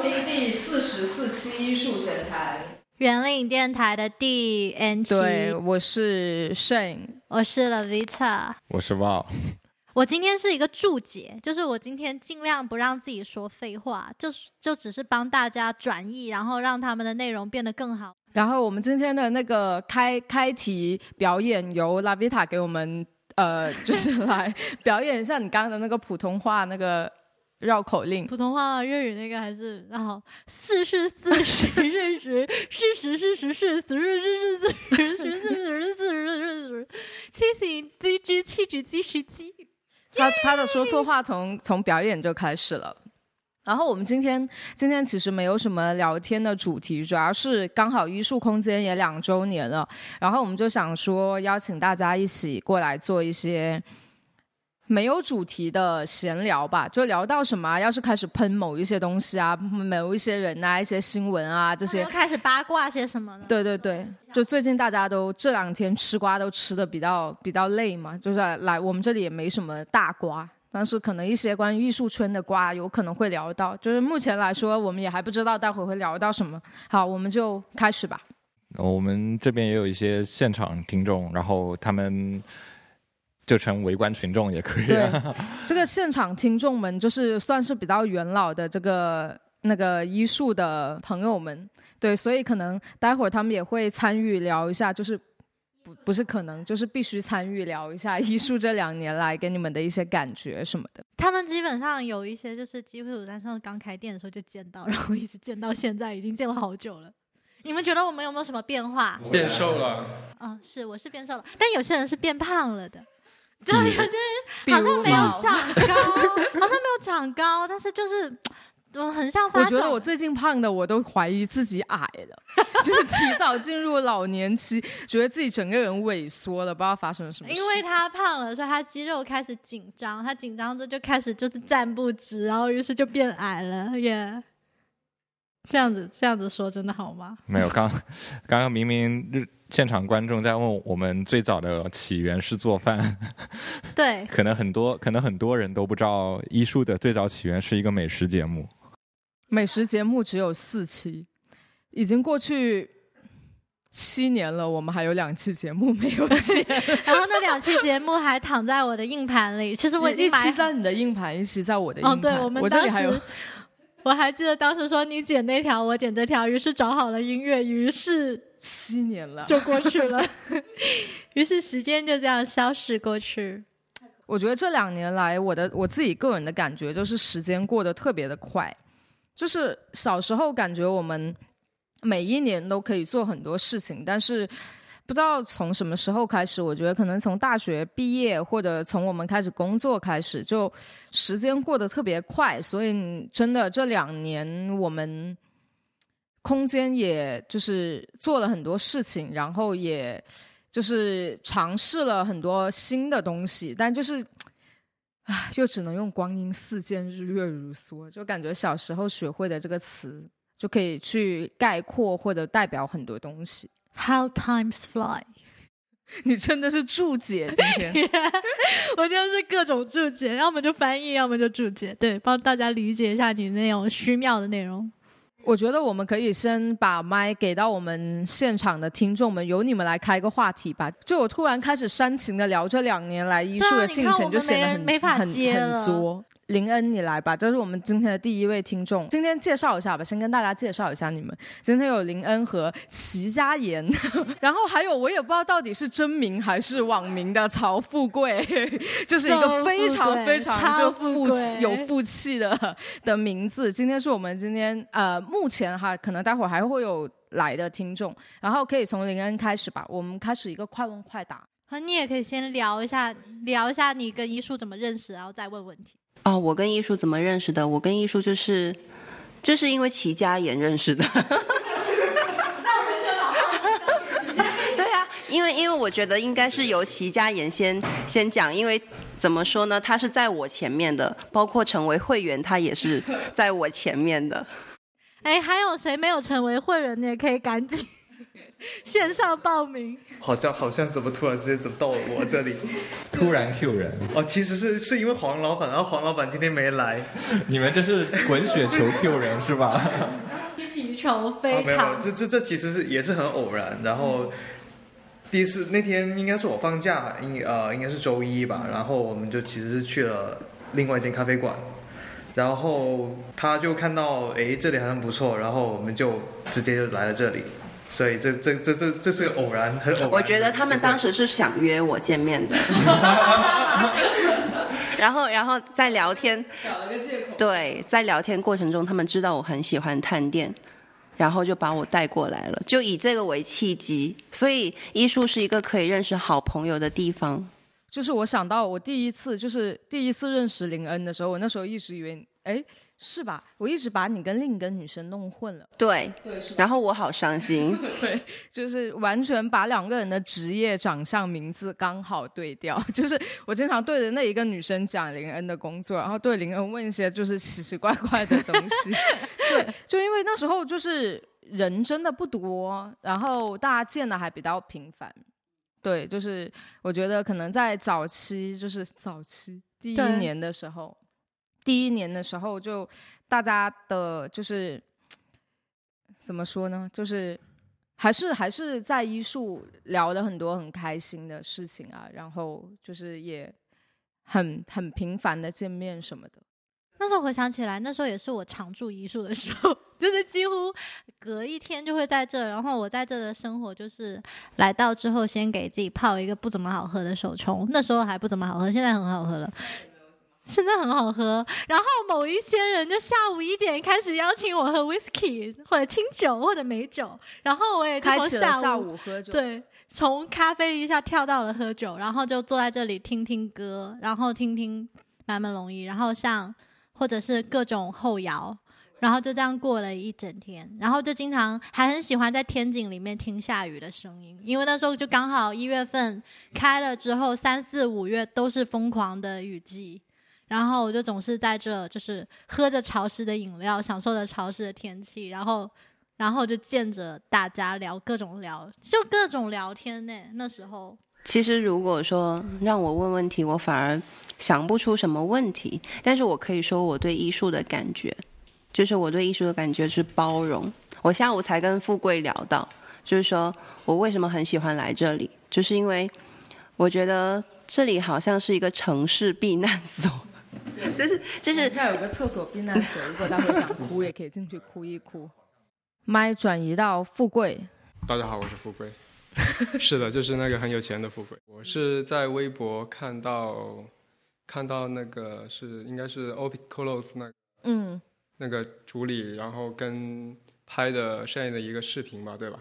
迎收听第四十四期艺术闲谈，圆领电台的第 N 期。对，我是 Shane，我是 Lavita，我是 Wow。我今天是一个注解，就是我今天尽量不让自己说废话，就就只是帮大家转译，然后让他们的内容变得更好。然后我们今天的那个开开题表演由 Lavita 给我们，呃，就是来表演一下你刚刚的那个普通话那个绕口令。普通话、粤语那个还是然后是是四十是十四十是十四十是十是四十四十四十四十七十鸡鸡七十鸡十鸡。他他的说错话从从表演就开始了。然后我们今天今天其实没有什么聊天的主题，主要是刚好艺术空间也两周年了，然后我们就想说邀请大家一起过来做一些没有主题的闲聊吧，就聊到什么，要是开始喷某一些东西啊，某一些人啊，一些新闻啊这些，开始八卦些什么呢？对对对，就最近大家都这两天吃瓜都吃的比较比较累嘛，就是来我们这里也没什么大瓜。但是可能一些关于艺术圈的瓜有可能会聊到，就是目前来说我们也还不知道待会会聊到什么。好，我们就开始吧。我们这边也有一些现场听众，然后他们就成围观群众也可以。对，这个现场听众们就是算是比较元老的这个那个医术的朋友们，对，所以可能待会儿他们也会参与聊一下，就是。不不是可能，就是必须参与聊一下医术这两年来给你们的一些感觉什么的。他们基本上有一些就是机会，我在上次刚开店的时候就见到，然后一直见到现在，已经见了好久了。你们觉得我们有没有什么变化？变瘦了。嗯，是，我是变瘦了，但有些人是变胖了的，就有些人好像 没有长高，好像没有长高，但是就是。我很像，我觉得我最近胖的，我都怀疑自己矮了，就是提早进入老年期，觉得自己整个人萎缩了，不知道发生了什么。因为他胖了，所以他肌肉开始紧张，他紧张之后就开始就是站不直，然后于是就变矮了，耶。这样子这样子说真的好吗？没有，刚 刚刚明明现场观众在问我们最早的起源是做饭，对，可能很多可能很多人都不知道医术的最早起源是一个美食节目。美食节目只有四期，已经过去七年了，我们还有两期节目没有剪，然后那两期节目还躺在我的硬盘里。其实我已经一期在你的硬盘，一期在我的硬盘。哦，对，我们当时我还记得当时说你剪那条，我剪这条，于是找好了音乐，于是七年了就过去了，于是时间就这样消逝过去。我觉得这两年来，我的我自己个人的感觉就是时间过得特别的快。就是小时候感觉我们每一年都可以做很多事情，但是不知道从什么时候开始，我觉得可能从大学毕业或者从我们开始工作开始，就时间过得特别快。所以真的这两年我们空间也就是做了很多事情，然后也就是尝试了很多新的东西，但就是。唉，又只能用“光阴似箭，日月如梭”，就感觉小时候学会的这个词就可以去概括或者代表很多东西。How times fly，你真的是注解今天，我就是各种注解，要么就翻译，要么就注解，对，帮大家理解一下你那种虚妙的内容。我觉得我们可以先把麦给到我们现场的听众们，由你们来开个话题吧。就我突然开始煽情的聊这两年来艺术的进程，就显得很很很作。林恩，你来吧，这是我们今天的第一位听众。今天介绍一下吧，先跟大家介绍一下你们。今天有林恩和齐佳妍，然后还有我也不知道到底是真名还是网名的曹富贵，就是一个非常非常就富气有富气的的名字。今天是我们今天呃目前哈，可能待会儿还会有来的听众，然后可以从林恩开始吧，我们开始一个快问快答。啊，你也可以先聊一下聊一下你跟一树怎么认识，然后再问问题。哦，我跟艺术怎么认识的？我跟艺术就是，就是因为齐家岩认识的。对呀，因为因为我觉得应该是由齐家岩先先讲，因为怎么说呢，他是在我前面的，包括成为会员，他也是在我前面的。哎，还有谁没有成为会员？你也可以赶紧。线上报名。好像好像怎么突然之间怎么到了我这里？突然 Q 人，哦，其实是是因为黄老板，然后黄老板今天没来，你们这是滚雪球 Q 人是吧？踢皮球非常，这这这其实是也是很偶然，然后。第一次那天应该是我放假，应呃应该是周一吧，然后我们就其实是去了另外一间咖啡馆，然后他就看到哎这里好像不错，然后我们就直接就来了这里，所以这这这这这是个偶然，很偶然我觉得他们当时是想约我见面的，然后然后在聊天，找了个借口。对，在聊天过程中，他们知道我很喜欢探店，然后就把我带过来了，就以这个为契机。所以艺术是一个可以认识好朋友的地方。就是我想到我第一次就是第一次认识林恩的时候，我那时候一直以为，哎，是吧？我一直把你跟另一个女生弄混了。对，对，是？然后我好伤心。对，就是完全把两个人的职业、长相、名字刚好对调。就是我经常对着那一个女生讲林恩的工作，然后对林恩问一些就是奇奇怪怪的东西。对，就因为那时候就是人真的不多，然后大家见的还比较频繁。对，就是我觉得可能在早期，就是早期第一年的时候，第一年的时候就大家的就是 怎么说呢？就是还是还是在医术聊了很多很开心的事情啊，然后就是也很很频繁的见面什么的。那时候回想起来，那时候也是我常住医术的时候，就是几乎隔一天就会在这。然后我在这的生活就是来到之后，先给自己泡一个不怎么好喝的手冲，那时候还不怎么好喝，现在很好喝了。现在很好喝，然后某一些人就下午一点开始邀请我喝 whisky 或者清酒或者美酒，然后我也就开始了从下下午喝酒，对，从咖啡一下跳到了喝酒，然后就坐在这里听听歌，然后听听坂本龙一，然后像或者是各种后摇，然后就这样过了一整天，然后就经常还很喜欢在天井里面听下雨的声音，因为那时候就刚好一月份开了之后，三四五月都是疯狂的雨季。然后我就总是在这，就是喝着潮湿的饮料，享受着潮湿的天气，然后，然后就见着大家聊各种聊，就各种聊天呢。那时候，其实如果说让我问问题，我反而想不出什么问题，但是我可以说我对艺术的感觉，就是我对艺术的感觉是包容。我下午才跟富贵聊到，就是说我为什么很喜欢来这里，就是因为我觉得这里好像是一个城市避难所，就是就是这儿有个厕所避难所，如果待会想哭也可以进去哭一哭。麦转移到富贵，大家好，我是富贵。是的，就是那个很有钱的富贵。我是在微博看到看到那个是应该是 OP Close 那嗯，那个主理，然后跟拍的摄影的一个视频吧，对吧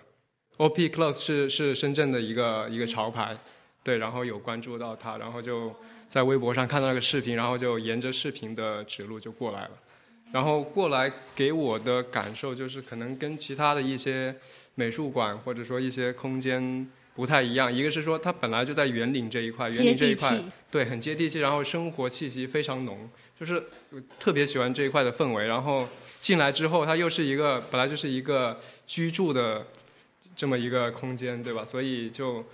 ？OP Close 是是深圳的一个一个潮牌，对，然后有关注到他，然后就在微博上看到那个视频，然后就沿着视频的指路就过来了。然后过来给我的感受就是，可能跟其他的一些美术馆或者说一些空间不太一样。一个是说它本来就在园林这一块，园林这一块，对很接地气，然后生活气息非常浓，就是特别喜欢这一块的氛围。然后进来之后，它又是一个本来就是一个居住的这么一个空间，对吧？所以就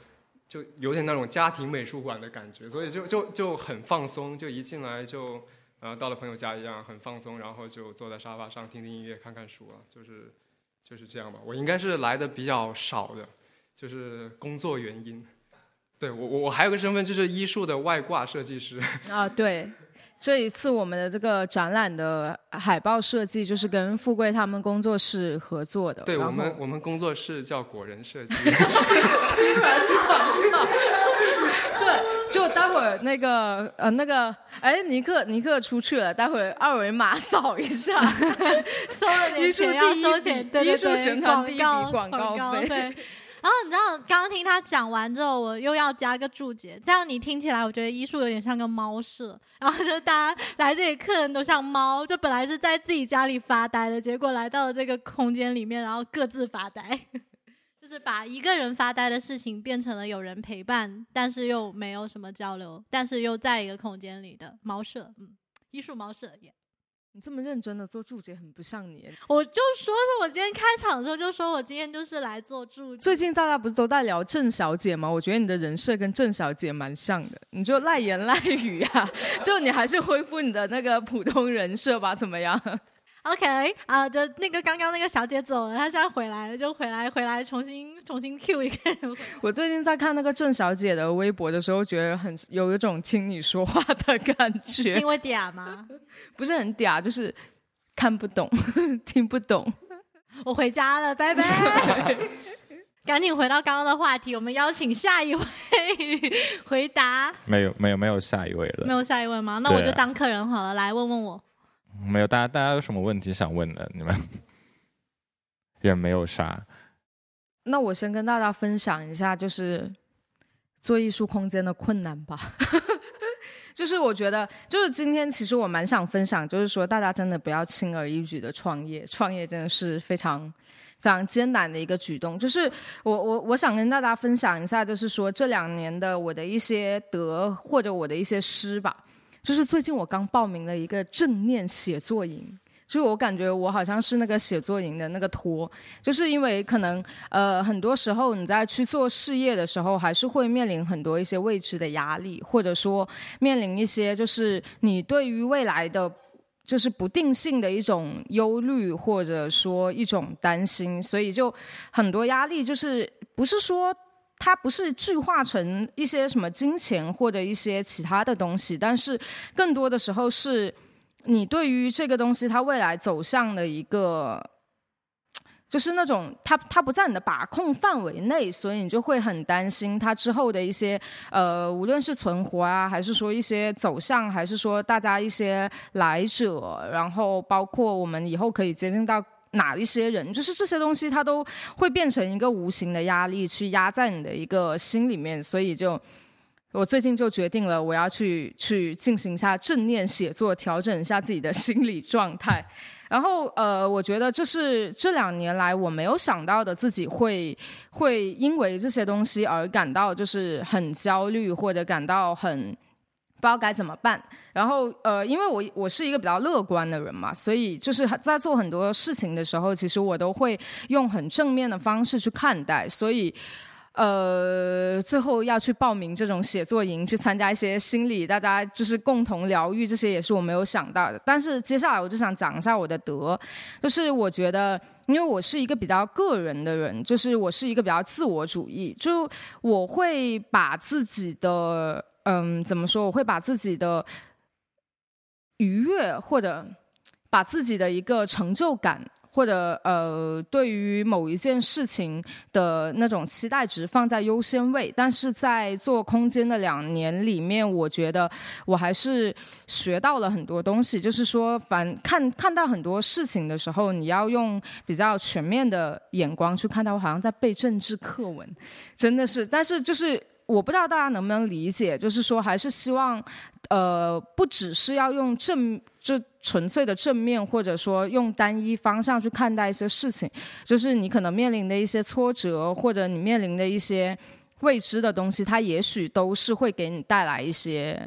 就有点那种家庭美术馆的感觉，所以就就就很放松，就一进来就。呃，到了朋友家一样很放松，然后就坐在沙发上听听音乐、看看书啊，就是就是这样吧。我应该是来的比较少的，就是工作原因。对我我我还有个身份就是医术的外挂设计师。啊，对，这一次我们的这个展览的海报设计就是跟富贵他们工作室合作的。对我们我们工作室叫果仁设计。对，就待会儿那个呃那个，哎，尼克尼克出去了，待会儿二维码扫一下。收了点艺术钱收钱，对对艺术对，宣传第一笔广广告告费对。然后你知道，刚听他讲完之后，我又要加个注解，这样你听起来，我觉得医术有点像个猫舍，然后就大家来这里客人都像猫，就本来是在自己家里发呆的，结果来到了这个空间里面，然后各自发呆，就是把一个人发呆的事情变成了有人陪伴，但是又没有什么交流，但是又在一个空间里的猫舍，嗯，医术猫舍也。你这么认真的做注解，很不像你。我就说是我今天开场的时候就说我今天就是来做注解。最近大家不是都在聊郑小姐吗？我觉得你的人设跟郑小姐蛮像的，你就赖言赖语啊，就你还是恢复你的那个普通人设吧，怎么样？OK 啊、就那个刚刚那个小姐走了，她现在回来了，就回来回来重新重新 Q 一个。我最近在看那个郑小姐的微博的时候，觉得很有一种听你说话的感是觉因，为嗲吗？不是很嗲，就是看不懂，听不懂。我回家了，拜拜。赶紧回到刚刚的话题，我们邀请下一位回答。没有没有没有下一位了，没有下一位吗？那我就当客人好了，来问问我。没有，大家大家有什么问题想问的？你们 也没有啥。那我先跟大家分享一下，就是做艺术空间的困难吧。就是我觉得，就是今天其实我蛮想分享，就是说大家真的不要轻而易举的创业，创业真的是非常非常艰难的一个举动。就是我我我想跟大家分享一下，就是说这两年的我的一些得或者我的一些失吧。就是最近我刚报名了一个正念写作营，就是我感觉我好像是那个写作营的那个托，就是因为可能呃很多时候你在去做事业的时候，还是会面临很多一些未知的压力，或者说面临一些就是你对于未来的。就是不定性的一种忧虑，或者说一种担心，所以就很多压力，就是不是说它不是具化成一些什么金钱或者一些其他的东西，但是更多的时候是你对于这个东西它未来走向的一个。就是那种它它不在你的把控范围内，所以你就会很担心它之后的一些呃，无论是存活啊，还是说一些走向，还是说大家一些来者，然后包括我们以后可以接近到哪一些人，就是这些东西它都会变成一个无形的压力，去压在你的一个心里面，所以就。我最近就决定了，我要去去进行一下正念写作，调整一下自己的心理状态。然后，呃，我觉得这是这两年来我没有想到的，自己会会因为这些东西而感到就是很焦虑，或者感到很不知道该怎么办。然后，呃，因为我我是一个比较乐观的人嘛，所以就是在做很多事情的时候，其实我都会用很正面的方式去看待，所以。呃，最后要去报名这种写作营，去参加一些心理，大家就是共同疗愈，这些也是我没有想到的。但是接下来我就想讲一下我的德，就是我觉得，因为我是一个比较个人的人，就是我是一个比较自我主义，就我会把自己的，嗯，怎么说？我会把自己的愉悦或者把自己的一个成就感。或者呃，对于某一件事情的那种期待值放在优先位，但是在做空间的两年里面，我觉得我还是学到了很多东西。就是说，凡看看到很多事情的时候，你要用比较全面的眼光去看待。我好像在背政治课文，真的是，但是就是。我不知道大家能不能理解，就是说，还是希望，呃，不只是要用正就纯粹的正面，或者说用单一方向去看待一些事情，就是你可能面临的一些挫折，或者你面临的一些未知的东西，它也许都是会给你带来一些。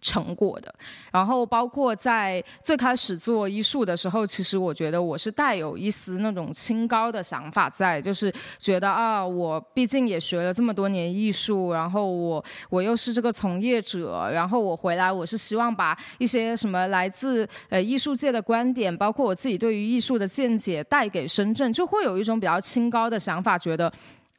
成果的，然后包括在最开始做医术的时候，其实我觉得我是带有一丝那种清高的想法在，就是觉得啊，我毕竟也学了这么多年艺术，然后我我又是这个从业者，然后我回来我是希望把一些什么来自呃艺术界的观点，包括我自己对于艺术的见解带给深圳，就会有一种比较清高的想法，觉得。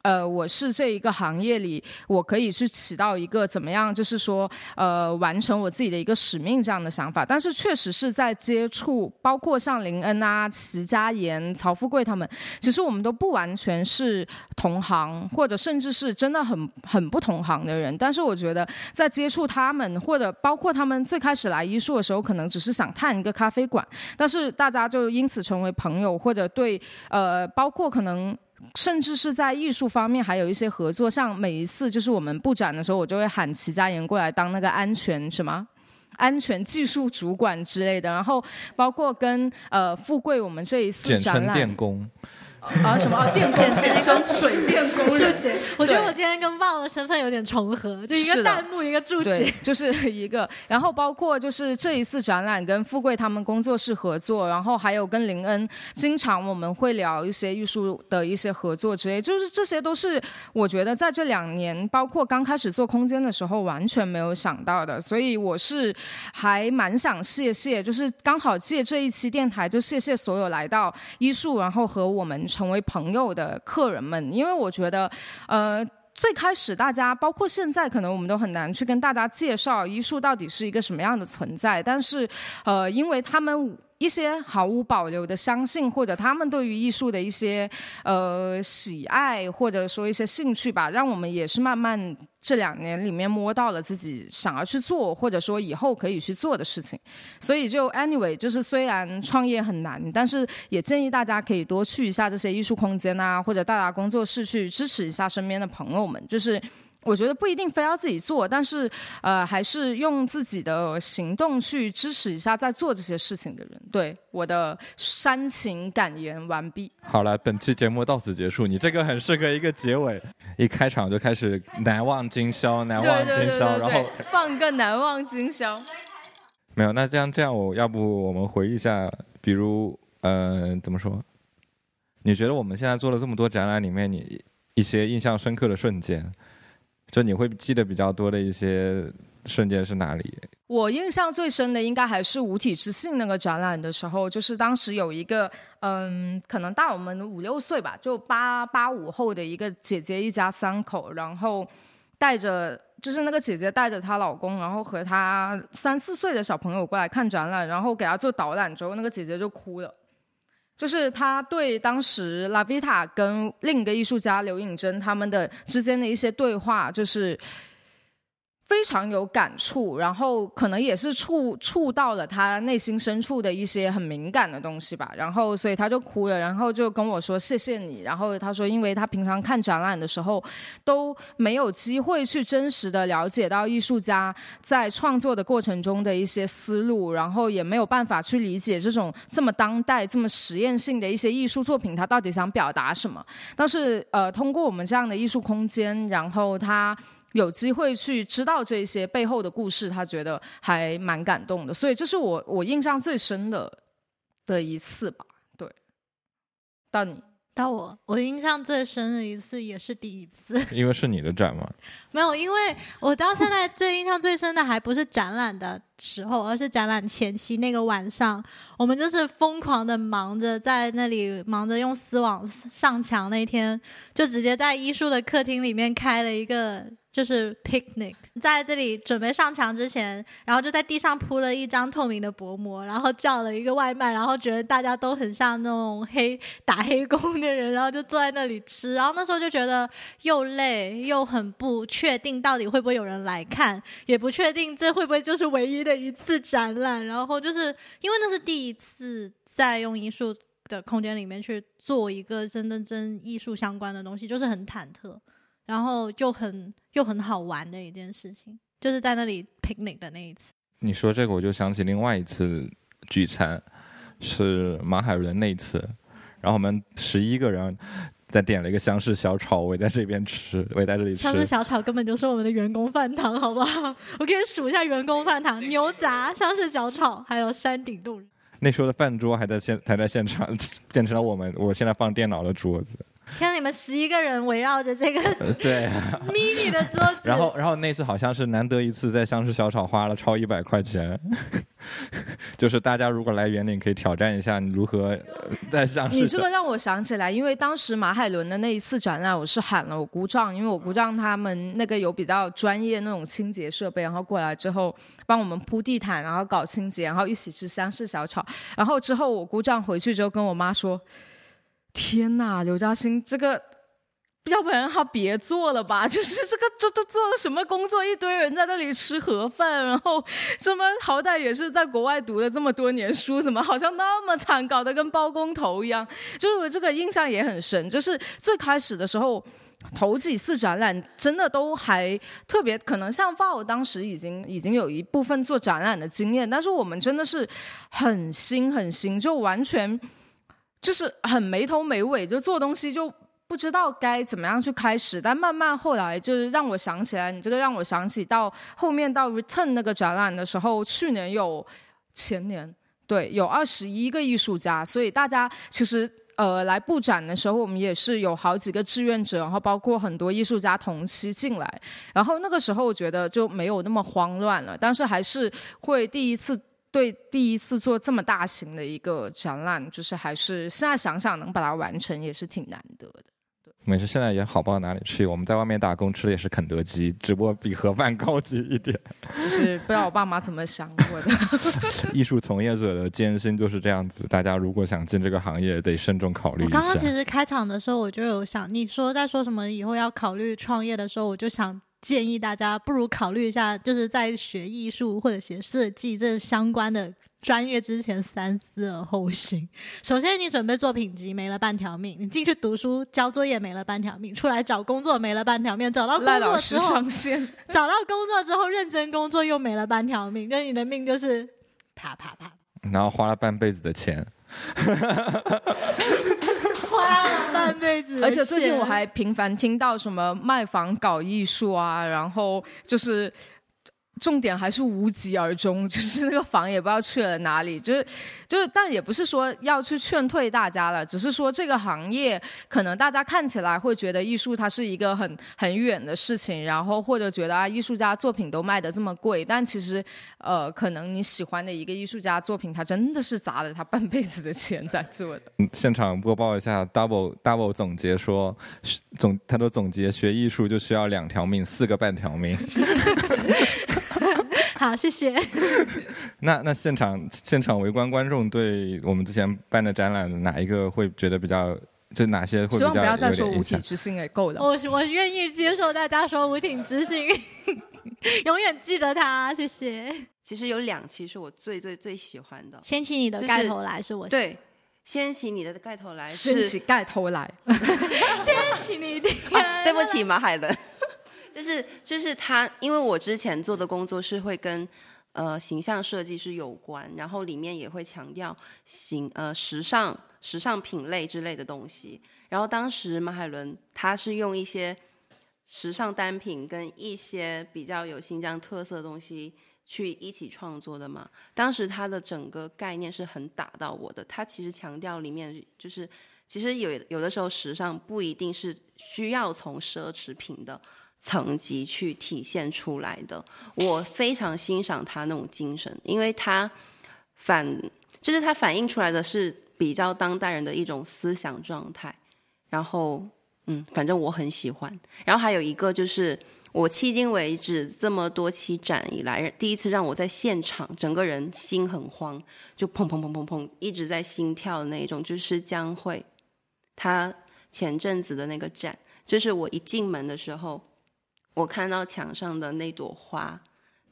呃，我是这一个行业里，我可以去起到一个怎么样，就是说，呃，完成我自己的一个使命这样的想法。但是确实是在接触，包括像林恩啊、齐佳妍、曹富贵他们，其实我们都不完全是同行，或者甚至是真的很很不同行的人。但是我觉得，在接触他们，或者包括他们最开始来医术的时候，可能只是想探一个咖啡馆，但是大家就因此成为朋友，或者对，呃，包括可能。甚至是在艺术方面还有一些合作，像每一次就是我们布展的时候，我就会喊齐佳妍过来当那个安全什么。安全技术主管之类的，然后包括跟呃富贵我们这一次展览，电工，啊什么啊电工先生、水电工注人。解，我觉得我今天跟旺的身份有点重合，就一个弹幕，一个注解。，就是一个，然后包括就是这一次展览跟富贵他们工作室合作，然后还有跟林恩，经常我们会聊一些艺术的一些合作之类，就是这些都是我觉得在这两年，包括刚开始做空间的时候完全没有想到的，所以我是还蛮想谢谢，就是刚好借这一期电台，就谢谢所有来到艺术，然后和我们成为朋友的客人们，因为我觉得，呃。最开始大家，包括现在，可能我们都很难去跟大家介绍医术到底是一个什么样的存在。但是，呃，因为他们一些毫无保留的相信，或者他们对于艺术的一些呃喜爱，或者说一些兴趣吧，让我们也是慢慢这两年里面摸到了自己想要去做，或者说以后可以去做的事情。所以就 anyway，就是虽然创业很难，但是也建议大家可以多去一下这些艺术空间啊，或者大家工作室去支持一下身边的朋友们。就是我觉得不一定非要自己做，但是呃，还是用自己的行动去支持一下在做这些事情的人。对我的煽情感言完毕。好了，本期节目到此结束。你这个很适合一个结尾，一开场就开始难忘今宵，难忘对对对今宵，对然后，放个难忘今宵。没有。那这样这样，我要不我们回忆一下，比如呃，怎么说？你觉得我们现在做了这么多展览里面，你一些印象深刻的瞬间，就你会记得比较多的一些瞬间是哪里？我印象最深的应该还是五体之性那个展览的时候，就是当时有一个嗯，可能大我们五六岁吧，就八八五后的一个姐姐，一家三口，然后带着。就是那个姐姐带着她老公，然后和她三四岁的小朋友过来看展览，然后给她做导览之后，那个姐姐就哭了。就是他对当时拉维塔跟另一个艺术家刘颖珍他们的之间的一些对话，就是非常有感触，然后可能也是触触到了他内心深处的一些很敏感的东西吧，然后所以他就哭了，然后就跟我说谢谢你，然后他说因为他平常看展览的时候都没有机会去真实的了解到艺术家在创作的过程中的一些思路，然后也没有办法去理解这种这么当代、这么实验性的一些艺术作品，他到底想表达什么。但是呃，通过我们这样的艺术空间，然后他。有机会去知道这些背后的故事，他觉得还蛮感动的，所以这是我我印象最深的的一次吧。对，到你，到我，我印象最深的一次也是第一次，因为是你的展吗。没有，因为我到现在最印象最深的还不是展览的时候，而是展览前期那个晚上，我们就是疯狂的忙着在那里忙着用丝网上墙，那天就直接在艺术的客厅里面开了一个。就是 picnic，在这里准备上墙之前，然后就在地上铺了一张透明的薄膜，然后叫了一个外卖，然后觉得大家都很像那种黑打黑工的人，然后就坐在那里吃，然后那时候就觉得又累又很不确定到底会不会有人来看，也不确定这会不会就是唯一的一次展览，然后就是因为那是第一次在用艺术的空间里面去做一个真真真艺术相关的东西，就是很忐忑。然后就很又很好玩的一件事情，就是在那里 picnic 的那一次。你说这个，我就想起另外一次聚餐，是马海伦那一次，然后我们十一个人再点了一个湘式小炒，围在这边吃，围在这里吃。湘式小炒根本就是我们的员工饭堂，好不好？我给你数一下员工饭堂：牛杂、湘式小炒，还有山顶洞。那时候的饭桌还在现还在现场，变成了我们我现在放电脑的桌子。天，你们十一个人围绕着这个 对 mini 的桌子，然后然后那次好像是难得一次在香式小炒花了超一百块钱，就是大家如果来园林可以挑战一下你如何在湘式。你这个让我想起来，因为当时马海伦的那一次展览，我是喊了我姑丈，因为我姑丈他们那个有比较专业那种清洁设备，然后过来之后帮我们铺地毯，然后搞清洁，然后一起吃湘式小炒，然后之后我姑丈回去之后跟我妈说。天呐，刘嘉欣，这个要不然他别做了吧？就是这个，这都做了什么工作？一堆人在那里吃盒饭，然后什么好歹也是在国外读了这么多年书，怎么好像那么惨，搞得跟包工头一样？就是我这个印象也很深。就是最开始的时候，头几次展览真的都还特别，可能像 VO 当时已经已经有一部分做展览的经验，但是我们真的是很新很新，就完全。就是很没头没尾，就做东西就不知道该怎么样去开始。但慢慢后来就是让我想起来，你这个让我想起到后面到 Return 那个展览的时候，去年有前年对有二十一个艺术家，所以大家其实。呃，来布展的时候，我们也是有好几个志愿者，然后包括很多艺术家同期进来。然后那个时候，我觉得就没有那么慌乱了，但是还是会第一次对第一次做这么大型的一个展览，就是还是现在想想能把它完成也是挺难得的。没事，现在也好不到哪里去。我们在外面打工吃的也是肯德基，只不过比盒饭高级一点。就是不知道我爸妈怎么想我的。艺术从业者的艰辛就是这样子，大家如果想进这个行业，得慎重考虑一下。我刚刚其实开场的时候我就有想，你说在说什么以后要考虑创业的时候，我就想建议大家不如考虑一下，就是在学艺术或者学设计这相关的。专业之前三思而后行。首先，你准备作品集没了半条命；你进去读书交作业没了半条命；出来找工作没了半条命；找到工作之后上线，找到工作之后认真工作又没了半条命。那你的命就是啪啪啪。然后花了半辈子的钱，花了半辈子。而且最近我还频繁听到什么卖房搞艺术啊，然后就是。重点还是无疾而终，就是那个房也不知道去了哪里，就是就是，但也不是说要去劝退大家了，只是说这个行业可能大家看起来会觉得艺术它是一个很很远的事情，然后或者觉得啊艺术家作品都卖的这么贵，但其实呃可能你喜欢的一个艺术家作品，他真的是砸了他半辈子的钱在做的。现场播报一下，double double 总结说，总他的总结学艺术就需要两条命，四个半条命。好，谢谢。那那现场现场围观观众对我们之前办的展览哪一个会觉得比较？就哪些会比较希望不要再说无体之心也够了。我我愿意接受大家说无体之心，永远记得他。谢谢。其实有两期是我最最最喜欢的。掀起你的盖头来是我对，掀起你的盖头来，掀起盖头来，掀起你的。对不起，马海伦。就是就是他，因为我之前做的工作是会跟呃形象设计师有关，然后里面也会强调形呃时尚时尚品类之类的东西。然后当时马海伦他是用一些时尚单品跟一些比较有新疆特色的东西去一起创作的嘛。当时他的整个概念是很打到我的，他其实强调里面就是其实有有的时候时尚不一定是需要从奢侈品的。层级去体现出来的，我非常欣赏他那种精神，因为他反就是他反映出来的是比较当代人的一种思想状态。然后，嗯，反正我很喜欢。然后还有一个就是，我迄今为止这么多期展以来，第一次让我在现场整个人心很慌，就砰砰砰砰砰一直在心跳的那种，就是江蕙他前阵子的那个展，就是我一进门的时候。我看到墙上的那朵花，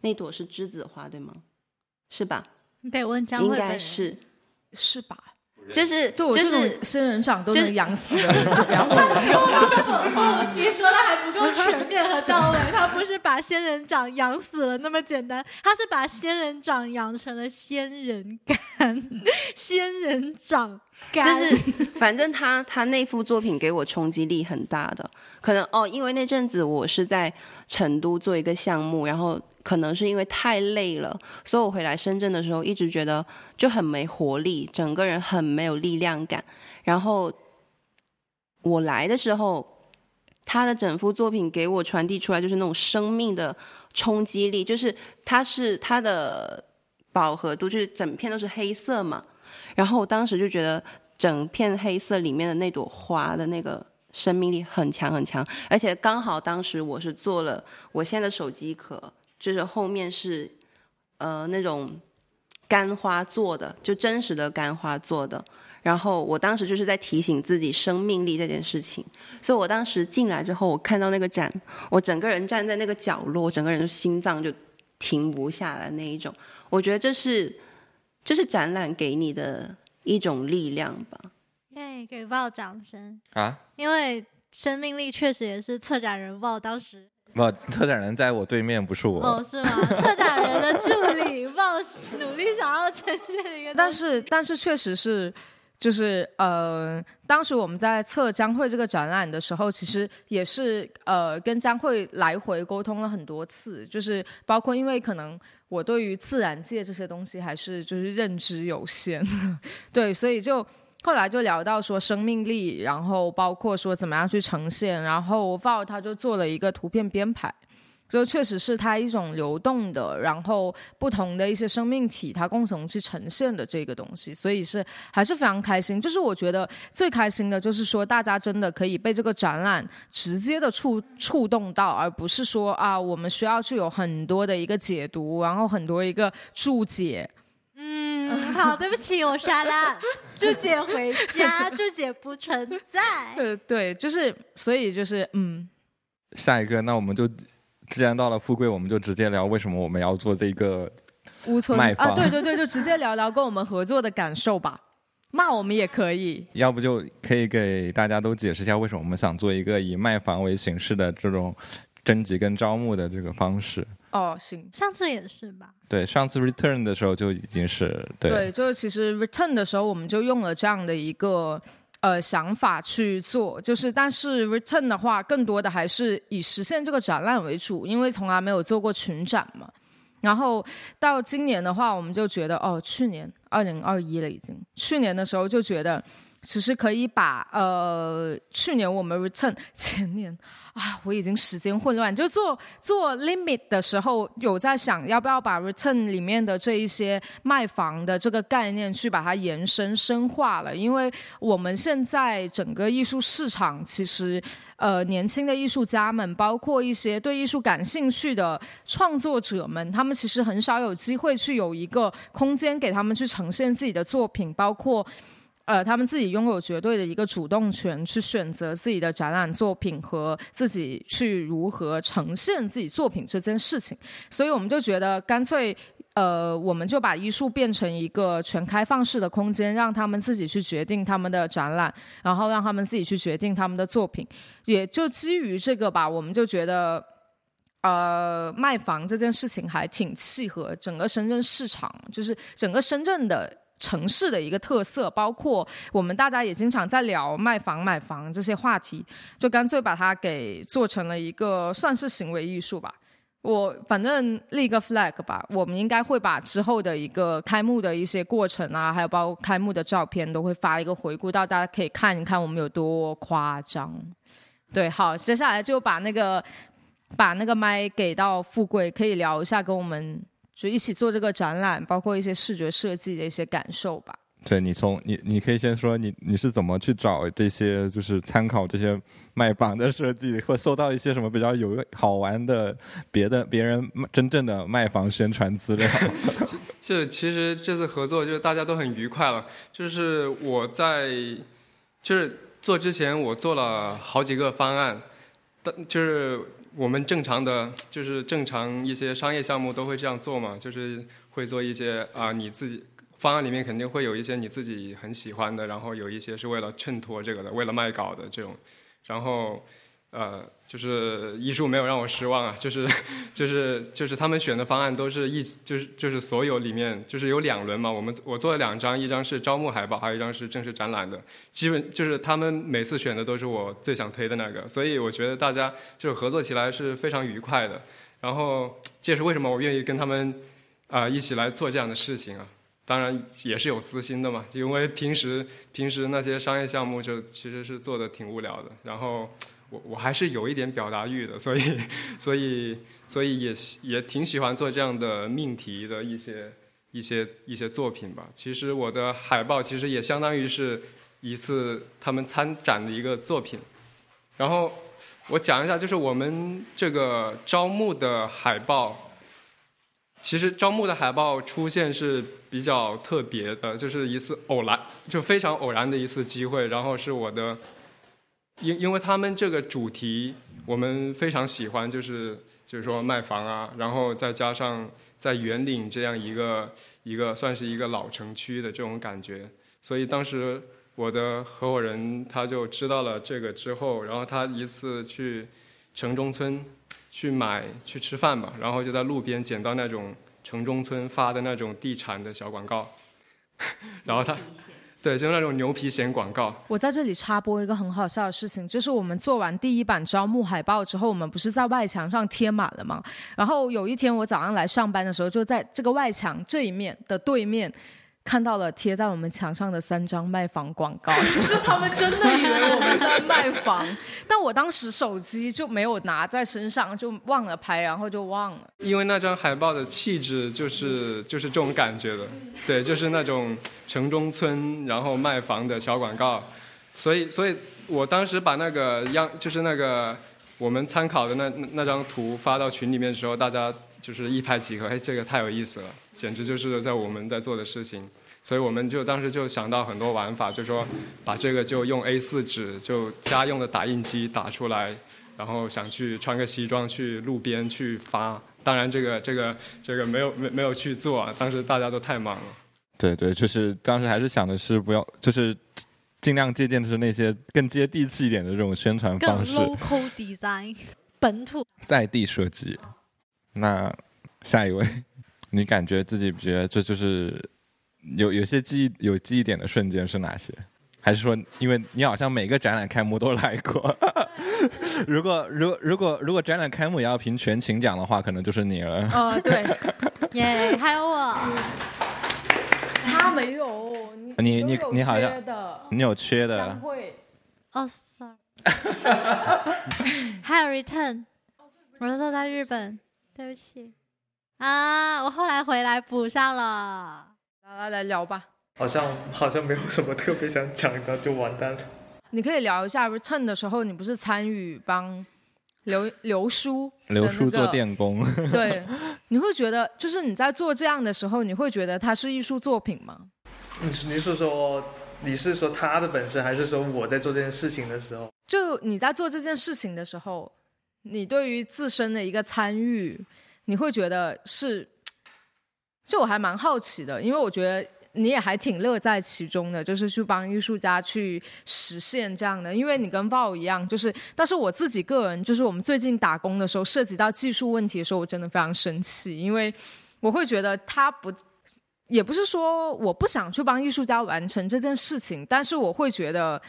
那朵是栀子花，对吗？是吧？得问张应该是，是吧？就是就是仙人掌都能养死的，不要问这个花是什么花。你说的还不够全面和到位，他不是把仙人掌养死了那么简单，他是把仙人掌养成了仙人干，仙人掌。就是，反正他他那幅作品给我冲击力很大的，可能哦，因为那阵子我是在成都做一个项目，然后可能是因为太累了，所以我回来深圳的时候一直觉得就很没活力，整个人很没有力量感。然后我来的时候，他的整幅作品给我传递出来就是那种生命的冲击力，就是它是它的饱和度，就是整片都是黑色嘛。然后我当时就觉得，整片黑色里面的那朵花的那个生命力很强很强，而且刚好当时我是做了我现在的手机壳，就是后面是呃那种干花做的，就真实的干花做的。然后我当时就是在提醒自己生命力这件事情，所以我当时进来之后，我看到那个展，我整个人站在那个角落，整个人的心脏就停不下来那一种。我觉得这是。这是展览给你的一种力量吧？耶，给报掌声啊！因为生命力确实也是策展人报当时。不，策展人在我对面，不是我。哦，是吗？策展人的助理抱努力想要呈现的一个，但是但是确实是，就是呃，当时我们在测江会这个展览的时候，其实也是呃跟江会来回沟通了很多次，就是包括因为可能我对于自然界这些东西还是就是认知有限，对，所以就后来就聊到说生命力，然后包括说怎么样去呈现，然后 Val 他就做了一个图片编排。就确实是它一种流动的，然后不同的一些生命体，它共同去呈现的这个东西，所以是还是非常开心。就是我觉得最开心的就是说，大家真的可以被这个展览直接的触触动到，而不是说啊，我们需要去有很多的一个解读，然后很多一个注解。嗯，好，对不起，我删了，注解回家，注解不存在。呃，对，就是所以就是嗯，下一个，那我们就。既然到了富贵，我们就直接聊为什么我们要做这个乌村卖房啊，对对对，就直接聊聊跟我们合作的感受吧。骂我们也可以，要不就可以给大家都解释一下为什么我们想做一个以卖房为形式的这种征集跟招募的这个方式。哦，行，上次也是吧？对，上次 return 的时候就已经是对，对，就是其实 return 的时候我们就用了这样的一个。呃，想法去做，就是但是 return 的话，更多的还是以实现这个展览为主，因为从来没有做过群展嘛。然后到今年的话，我们就觉得，哦，去年二零二一了已经，去年的时候就觉得。其实可以把呃，去年我们 return 前年啊，我已经时间混乱。就做做 limit 的时候，有在想要不要把 return 里面的这一些卖房的这个概念去把它延伸深化了。因为我们现在整个艺术市场，其实呃，年轻的艺术家们，包括一些对艺术感兴趣的创作者们，他们其实很少有机会去有一个空间给他们去呈现自己的作品，包括。呃，他们自己拥有绝对的一个主动权，去选择自己的展览作品和自己去如何呈现自己作品这件事情。所以我们就觉得，干脆，呃，我们就把艺术变成一个全开放式的空间，让他们自己去决定他们的展览，然后让他们自己去决定他们的作品。也就基于这个吧，我们就觉得，呃，卖房这件事情还挺契合整个深圳市场，就是整个深圳的。城市的一个特色，包括我们大家也经常在聊卖房、买房这些话题，就干脆把它给做成了一个算是行为艺术吧。我反正立个 flag 吧，我们应该会把之后的一个开幕的一些过程啊，还有包括开幕的照片，都会发一个回顾到，大家可以看一看我们有多夸张。对，好，接下来就把那个把那个麦给到富贵，可以聊一下跟我们。就一起做这个展览，包括一些视觉设计的一些感受吧。对你从你你可以先说你你是怎么去找这些，就是参考这些卖房的设计，或搜到一些什么比较有好玩的别的别人真正的卖房宣传资料。这其实这次合作就是大家都很愉快了。就是我在就是做之前，我做了好几个方案，但就是。我们正常的 就是正常一些商业项目都会这样做嘛，就是会做一些啊，你自己方案里面肯定会有一些你自己很喜欢的，然后有一些是为了衬托这个的，为了卖稿的这种，然后。呃，就是艺术没有让我失望啊，就是就是就是他们选的方案都是一就是就是所有里面就是有两轮嘛，我们我做了两张，一张是招募海报，还有一张是正式展览的，基本就是他们每次选的都是我最想推的那个，所以我觉得大家就是合作起来是非常愉快的。然后这也是为什么我愿意跟他们啊一起来做这样的事情啊，当然也是有私心的嘛，因为平时平时那些商业项目就其实是做的挺无聊的，然后。我我还是有一点表达欲的，所以，所以，所以也也挺喜欢做这样的命题的一些一些一些作品吧。其实我的海报其实也相当于是一次他们参展的一个作品。然后我讲一下，就是我们这个招募的海报，其实招募的海报出现是比较特别的，就是一次偶然，就非常偶然的一次机会。然后是我的。因因为他们这个主题我们非常喜欢，就是就是说卖房啊，然后再加上在圆岭这样一个一个算是一个老城区的这种感觉，所以当时我的合伙人他就知道了这个之后，然后他一次去城中村去买去吃饭吧，然后就在路边捡到那种城中村发的那种地产的小广告，然后他。对，就是那种牛皮癣广告。我在这里插播一个很好笑的事情，就是我们做完第一版招募海报之后，我们不是在外墙上贴满了吗？然后有一天我早上来上班的时候，就在这个外墙这一面的对面。看到了贴在我们墙上的三张卖房广告，就是他们真的以为我们在卖房，但我当时手机就没有拿在身上，就忘了拍，然后就忘了。因为那张海报的气质就是就是这种感觉的，对，就是那种城中村然后卖房的小广告，所以所以我当时把那个样就是那个我们参考的那那张图发到群里面的时候，大家就是一拍即合，哎，这个太有意思了，简直就是在我们在做的事情。所以我们就当时就想到很多玩法，就说把这个就用 A4 纸就家用的打印机打出来，然后想去穿个西装去路边去发。当然这个这个这个没有没没有去做啊，当时大家都太忙了。对对，就是当时还是想的是不要，就是尽量借鉴的是那些更接地气一点的这种宣传方式。更 local design，本土在地设计。那下一位，你感觉自己觉得这就是？有有些记忆有记忆点的瞬间是哪些？还是说，因为你好像每个展览开幕都来过？如果如如果如果展览开幕也要评全勤奖的话，可能就是你了。哦，对，耶，还有我，他没有，你你你好像你有缺的，会，哦，sorry，还有 return，我是说在日本，对不起啊，我后来回来补上了。来来来聊吧，好像好像没有什么特别想讲的，就完蛋了。你可以聊一下 return 的时候，你不是参与帮刘刘叔刘叔做电工？对，你会觉得就是你在做这样的时候，你会觉得它是艺术作品吗？你是你是说你是说他的本身，还是说我在做这件事情的时候？就你在做这件事情的时候，你对于自身的一个参与，你会觉得是？就我还蛮好奇的，因为我觉得你也还挺乐在其中的，就是去帮艺术家去实现这样的。因为你跟鲍一样，就是，但是我自己个人，就是我们最近打工的时候，涉及到技术问题的时候，我真的非常生气，因为我会觉得他不，也不是说我不想去帮艺术家完成这件事情，但是我会觉得。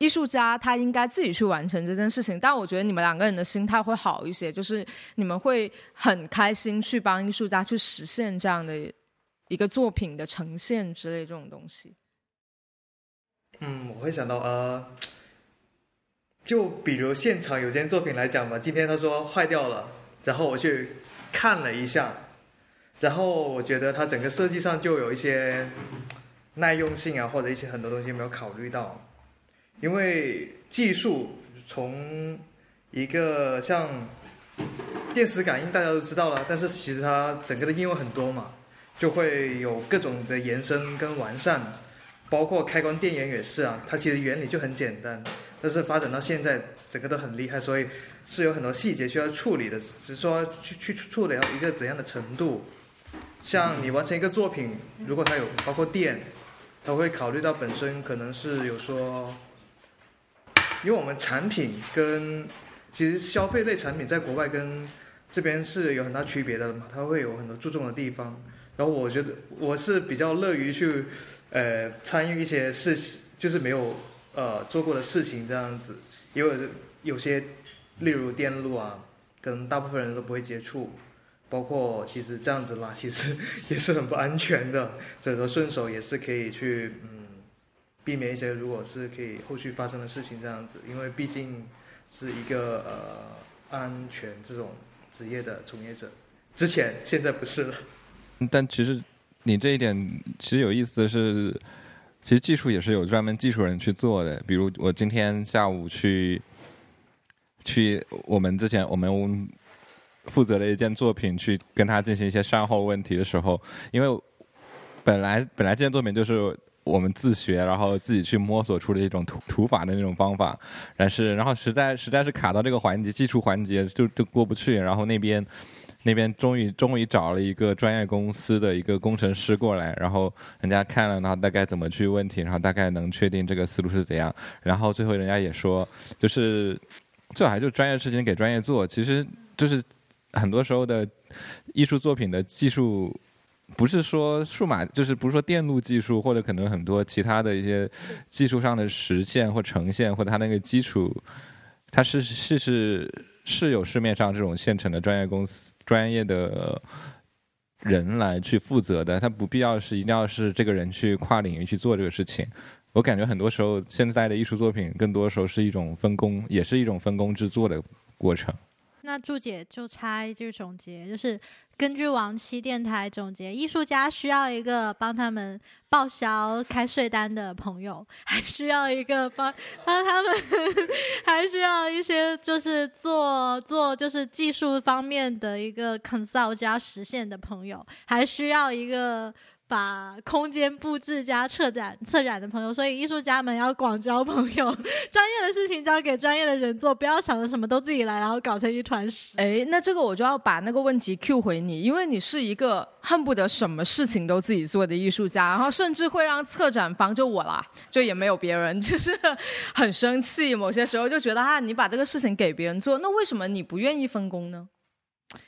艺术家他应该自己去完成这件事情，但我觉得你们两个人的心态会好一些，就是你们会很开心去帮艺术家去实现这样的一个作品的呈现之类这种东西。嗯，我会想到呃，就比如现场有件作品来讲嘛，今天他说坏掉了，然后我去看了一下，然后我觉得它整个设计上就有一些耐用性啊，或者一些很多东西没有考虑到。因为技术从一个像电磁感应，大家都知道了，但是其实它整个的应用很多嘛，就会有各种的延伸跟完善，包括开关电源也是啊，它其实原理就很简单，但是发展到现在整个都很厉害，所以是有很多细节需要处理的，只是说去去处理到一个怎样的程度，像你完成一个作品，如果它有包括电，它会考虑到本身可能是有说。因为我们产品跟其实消费类产品在国外跟这边是有很大区别的嘛，它会有很多注重的地方。然后我觉得我是比较乐于去呃参与一些事，就是没有呃做过的事情这样子。因为有些例如电路啊，跟大部分人都不会接触，包括其实这样子拉其实也是很不安全的，所以说顺手也是可以去嗯。避免一些如果是可以后续发生的事情这样子，因为毕竟是一个呃安全这种职业的从业者，之前现在不是了。但其实你这一点其实有意思的是，其实技术也是有专门技术人去做的。比如我今天下午去去我们之前我们负责的一件作品去跟他进行一些善后问题的时候，因为本来本来这件作品就是。我们自学，然后自己去摸索出了一种土土法的那种方法，但是然后实在实在是卡到这个环节，技术环节就就过不去，然后那边那边终于终于找了一个专业公司的一个工程师过来，然后人家看了，然后大概怎么去问题，然后大概能确定这个思路是怎样，然后最后人家也说，就是这还就专业事情给专业做，其实就是很多时候的艺术作品的技术。不是说数码，就是不是说电路技术或者可能很多其他的一些技术上的实现或呈现，或者它那个基础，它是是是是有市面上这种现成的专业公司、专业的人来去负责的，它不必要是一定要是这个人去跨领域去做这个事情。我感觉很多时候现在的艺术作品，更多时候是一种分工，也是一种分工制作的过程。那祝姐就插一句总结，就是根据往期电台总结，艺术家需要一个帮他们报销开税单的朋友，还需要一个帮帮他们，还需要一些就是做做就是技术方面的一个 consult 加实现的朋友，还需要一个。把空间布置加策展策展的朋友，所以艺术家们要广交朋友，专业的事情交给专业的人做，不要想着什么都自己来，然后搞成一团屎。哎，那这个我就要把那个问题 Q 回你，因为你是一个恨不得什么事情都自己做的艺术家，然后甚至会让策展方就我啦，就也没有别人，就是很生气。某些时候就觉得啊，你把这个事情给别人做，那为什么你不愿意分工呢？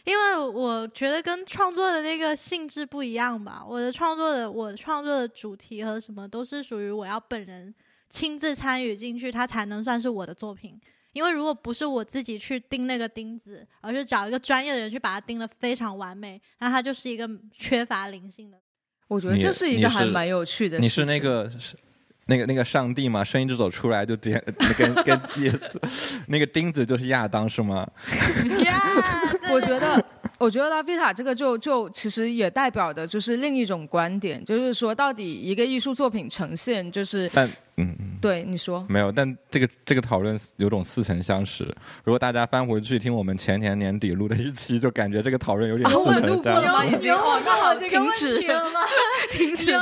因为我觉得跟创作的那个性质不一样吧，我的创作的我创作的主题和什么都是属于我要本人亲自参与进去，它才能算是我的作品。因为如果不是我自己去钉那个钉子，而是找一个专业的人去把它钉得非常完美，那它就是一个缺乏灵性的。我觉得这是一个还蛮有趣的。你是那个那个那个上帝吗？声音就走出来就点 跟跟那个钉子就是亚当是吗？我觉得，我觉得拉菲塔这个就就其实也代表的就是另一种观点，就是说到底一个艺术作品呈现就是，但嗯嗯，对你说没有，但这个这个讨论有种似曾相识。如果大家翻回去听我们前年年底录的一期，就感觉这个讨论有点似曾相识。已经哦，那好，停止了吗？停止，停止。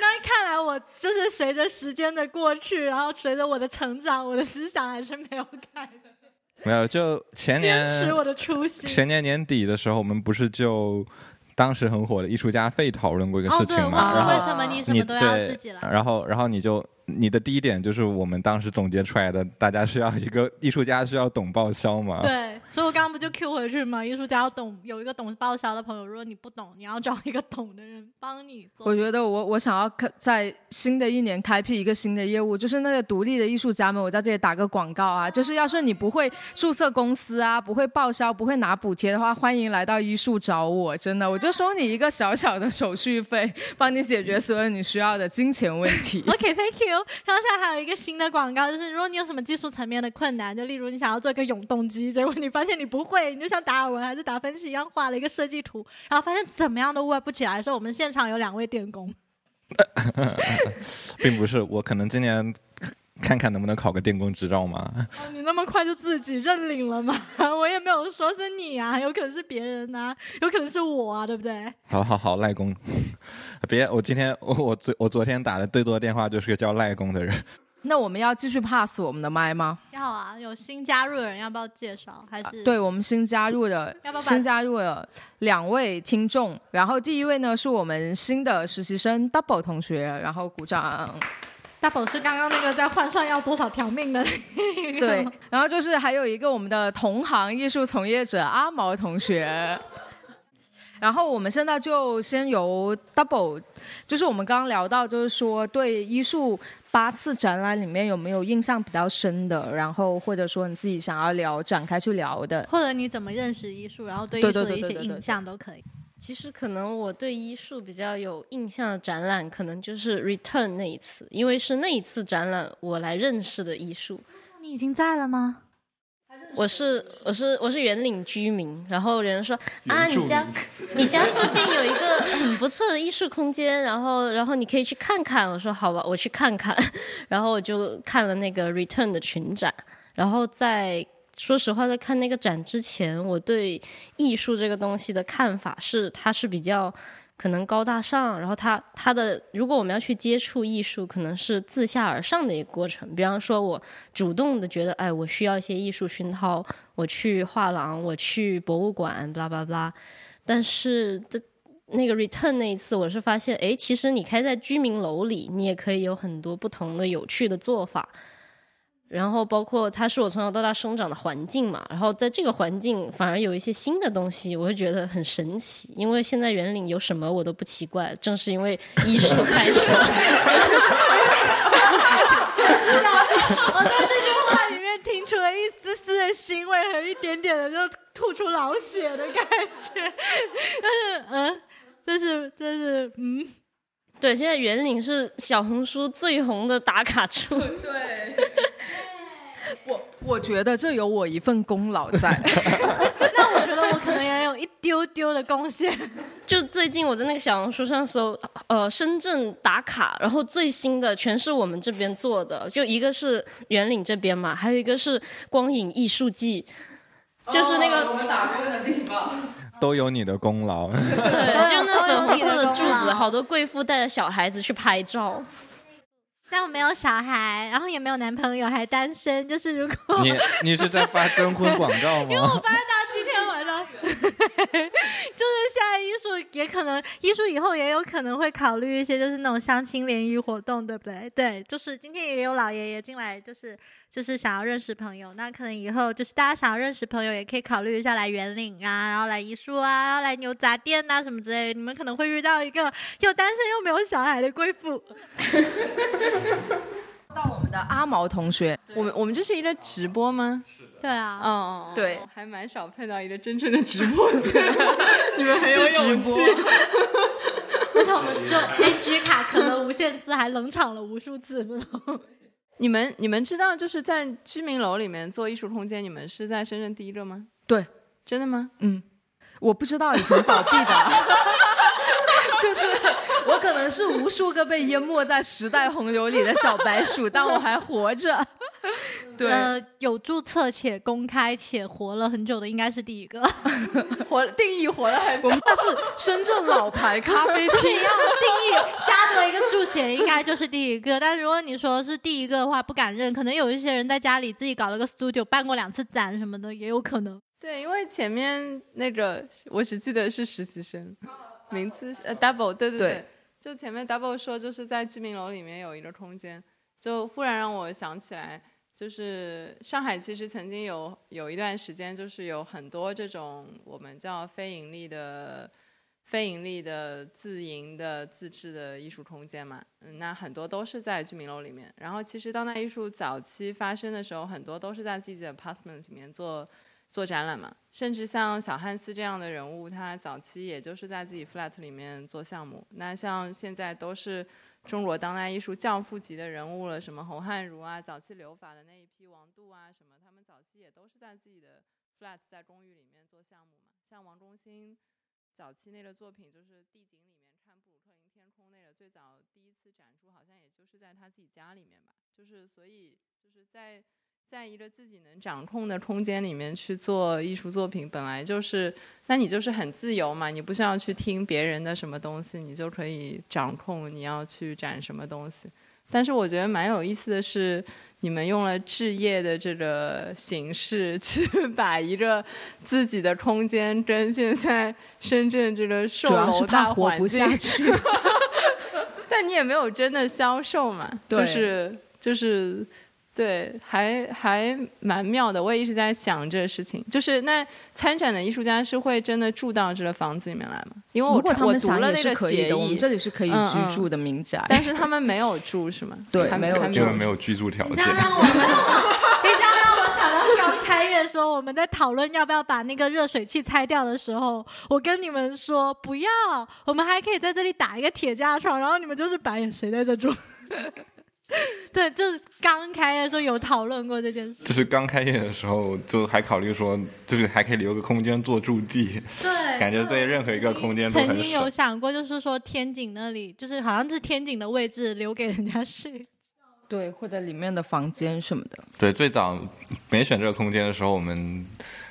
那看来我就是随着时间的过去，然后随着我的成长，我的思想还是没有改的。没有，就前年前年年底的时候，我们不是就当时很火的艺术家费讨论过一个事情吗？然后为什么你什么都要自己来？然后，然后你就。你的第一点就是我们当时总结出来的，大家需要一个艺术家需要懂报销嘛？对，所以我刚刚不就 Q 回去吗？艺术家要懂，有一个懂报销的朋友。如果你不懂，你要找一个懂的人帮你做。我觉得我我想要开在新的一年开辟一个新的业务，就是那个独立的艺术家们，我在这里打个广告啊，就是要是你不会注册公司啊，不会报销，不会拿补贴的话，欢迎来到艺术找我，真的，我就收你一个小小的手续费，帮你解决所有你需要的金钱问题。OK，Thank you。然后现在还有一个新的广告，就是如果你有什么技术层面的困难，就例如你想要做一个永动机，结果你发现你不会，你就像达尔文还是达芬奇一样画了一个设计图，然后发现怎么样都 work 不起来的时候，我们现场有两位电工。并不是，我可能今年。看看能不能考个电工执照嘛？你那么快就自己认领了吗？我也没有说是你啊，有可能是别人呐，有可能是我啊，对不对？好好好，赖工，别，我今天我我昨我昨天打的最多的电话就是个叫赖工的人。那我们要继续 pass 我们的麦吗？要啊，有新加入的人要不要介绍？还是对我们新加入的，新加入的两位听众，然后第一位呢是我们新的实习生 Double 同学，然后鼓掌。double 是刚刚那个在换算要多少条命的，对，然后就是还有一个我们的同行艺术从业者阿毛同学，然后我们现在就先由 double，就是我们刚刚聊到，就是说对艺术八次展览里面有没有印象比较深的，然后或者说你自己想要聊展开去聊的，或者你怎么认识艺术，然后对艺术的一些印象都可以。其实可能我对艺术比较有印象的展览，可能就是 Return 那一次，因为是那一次展览我来认识的艺术。你已经在了吗？我是我是我是圆岭居民，然后有人说啊，你家 你家附近有一个很不错的艺术空间，然后然后你可以去看看。我说好吧，我去看看。然后我就看了那个 Return 的群展，然后在。说实话，在看那个展之前，我对艺术这个东西的看法是，它是比较可能高大上，然后它它的如果我们要去接触艺术，可能是自下而上的一个过程。比方说，我主动的觉得，哎，我需要一些艺术熏陶，我去画廊，我去博物馆，巴拉巴拉。但是这那个 return 那一次，我是发现，哎，其实你开在居民楼里，你也可以有很多不同的有趣的做法。然后包括它是我从小到大生长的环境嘛，然后在这个环境反而有一些新的东西，我会觉得很神奇。因为现在园林有什么我都不奇怪，正是因为艺术开始了。我在这句话里面听出了一丝丝的欣慰和一点点的就吐出老血的感觉，但是嗯，这是这是嗯，对，现在圆领是小红书最红的打卡处。对，我我觉得这有我一份功劳在。那我觉得我可能也有一丢丢的贡献。就最近我在那个小红书上搜，呃，深圳打卡，然后最新的全是我们这边做的，就一个是圆领这边嘛，还有一个是光影艺术季，就是那个、我们打工的地方。都有你的功劳。对，就那粉红色的柱子，好多贵妇带着小孩子去拍照。但我没有小孩，然后也没有男朋友，还单身。就是如果你你是在发征婚广告吗 因为我吗？发到今天晚上，也可能，艺术以后也有可能会考虑一些就是那种相亲联谊活动，对不对？对，就是今天也有老爷爷进来，就是就是想要认识朋友，那可能以后就是大家想要认识朋友，也可以考虑一下来圆岭啊，然后来艺术啊，然后来牛杂店啊、什么之类的，你们可能会遇到一个又单身又没有小孩的贵妇。到我们的阿毛同学，我们我们这是一个直播吗？对啊，嗯，对，还蛮少碰到一个真正的直播间，你们很有是直播勇气。而且我们就 NG 卡可能无限次，还冷场了无数次这种。你们你们知道就是在居民楼里面做艺术空间，你们是在深圳第一个吗？对，真的吗？嗯，我不知道以前倒闭的，就是我可能是无数个被淹没在时代洪流里的小白鼠，但我还活着。对，呃，有注册且公开且活了很久的应该是第一个。活定义活了很我们这是深圳老牌咖啡厅。要定义加多一个注解，应该就是第一个。但是如果你说是第一个的话，不敢认。可能有一些人在家里自己搞了个 studio，办过两次展什么的，也有可能。对，因为前面那个我只记得是实习生，名字是呃 double，对对对就前面 double 说就是在居民楼里面有一个空间，就忽然让我想起来，就是上海其实曾经有有一段时间，就是有很多这种我们叫非盈利的。非盈利的、自营的、自制的艺术空间嘛，嗯，那很多都是在居民楼里面。然后，其实当代艺术早期发生的时候，很多都是在自己的 apartment 里面做做展览嘛，甚至像小汉斯这样的人物，他早期也就是在自己 flat 里面做项目。那像现在都是中国当代艺术教父级的人物了，什么侯汉儒啊，早期留法的那一批王杜啊，什么他们早期也都是在自己的 flat 在公寓里面做项目嘛。像王中兴早期那个作品，就是地景里面看布鲁克林天空那个，最早第一次展出好像也就是在他自己家里面吧。就是所以就是在在一个自己能掌控的空间里面去做艺术作品，本来就是，那你就是很自由嘛，你不需要去听别人的什么东西，你就可以掌控你要去展什么东西。但是我觉得蛮有意思的是，你们用了置业的这个形式 去把一个自己的空间跟现在深圳这个售楼大怕活不环境下去。但你也没有真的销售嘛，对就是就是，对，还还蛮妙的。我也一直在想这个事情，就是那参展的艺术家是会真的住到这个房子里面来吗？因为我如果他我们想也读了那个是可以的，我协议们，这里是可以居住的民宅。但是他们没有住是吗？对没有还还因为没有居住条件你这样。让我们，你这样让我想到刚开业的时候，我们在讨论要不要把那个热水器拆掉的时候，我跟你们说不要，我们还可以在这里打一个铁架床，然后你们就是白眼，谁在这住？对，就是刚开业的时候有讨论过这件事。就是刚开业的时候，就还考虑说，就是还可以留个空间做驻地，对，感觉对任何一个空间都很曾经有。想过，就是说天井那里，就是好像是天井的位置留给人家睡。对，或者里面的房间什么的。对，最早没选这个空间的时候，我们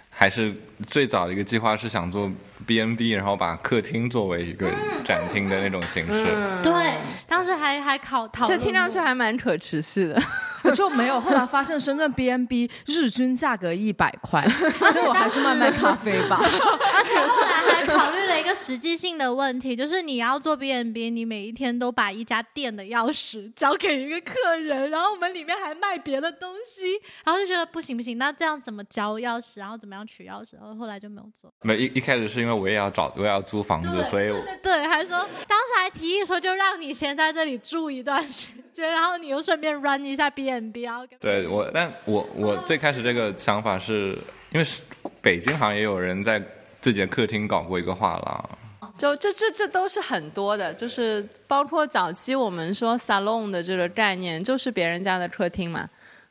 还是最早的一个计划是想做 B N B，然后把客厅作为一个展厅的那种形式。对，当时还还考讨论，这听上去还蛮可持续的。我就没有。后来发现深圳 B N B 日均价格一百块，就我还是卖卖咖啡吧。而且后来还考虑了一个实际性的问题，就是你要做 B N B，你每一天都把一家店的钥匙交给一个客人，然后我们里面还卖别的东西，然后就觉得不行不行，那这样怎么交钥匙，然后怎么样取钥匙，然后后来就没有做。没一一开始是因为我也要找我也要租房子，所以我对，还说当时还提议说，就让你先在这里住一段时间，然后你又顺便 run 一下 B N B，然后跟对我，但我我最开始这个想法是因为是北京好像也有人在自己的客厅搞过一个画廊，就这这这都是很多的，就是包括早期我们说 salon 的这个概念，就是别人家的客厅嘛。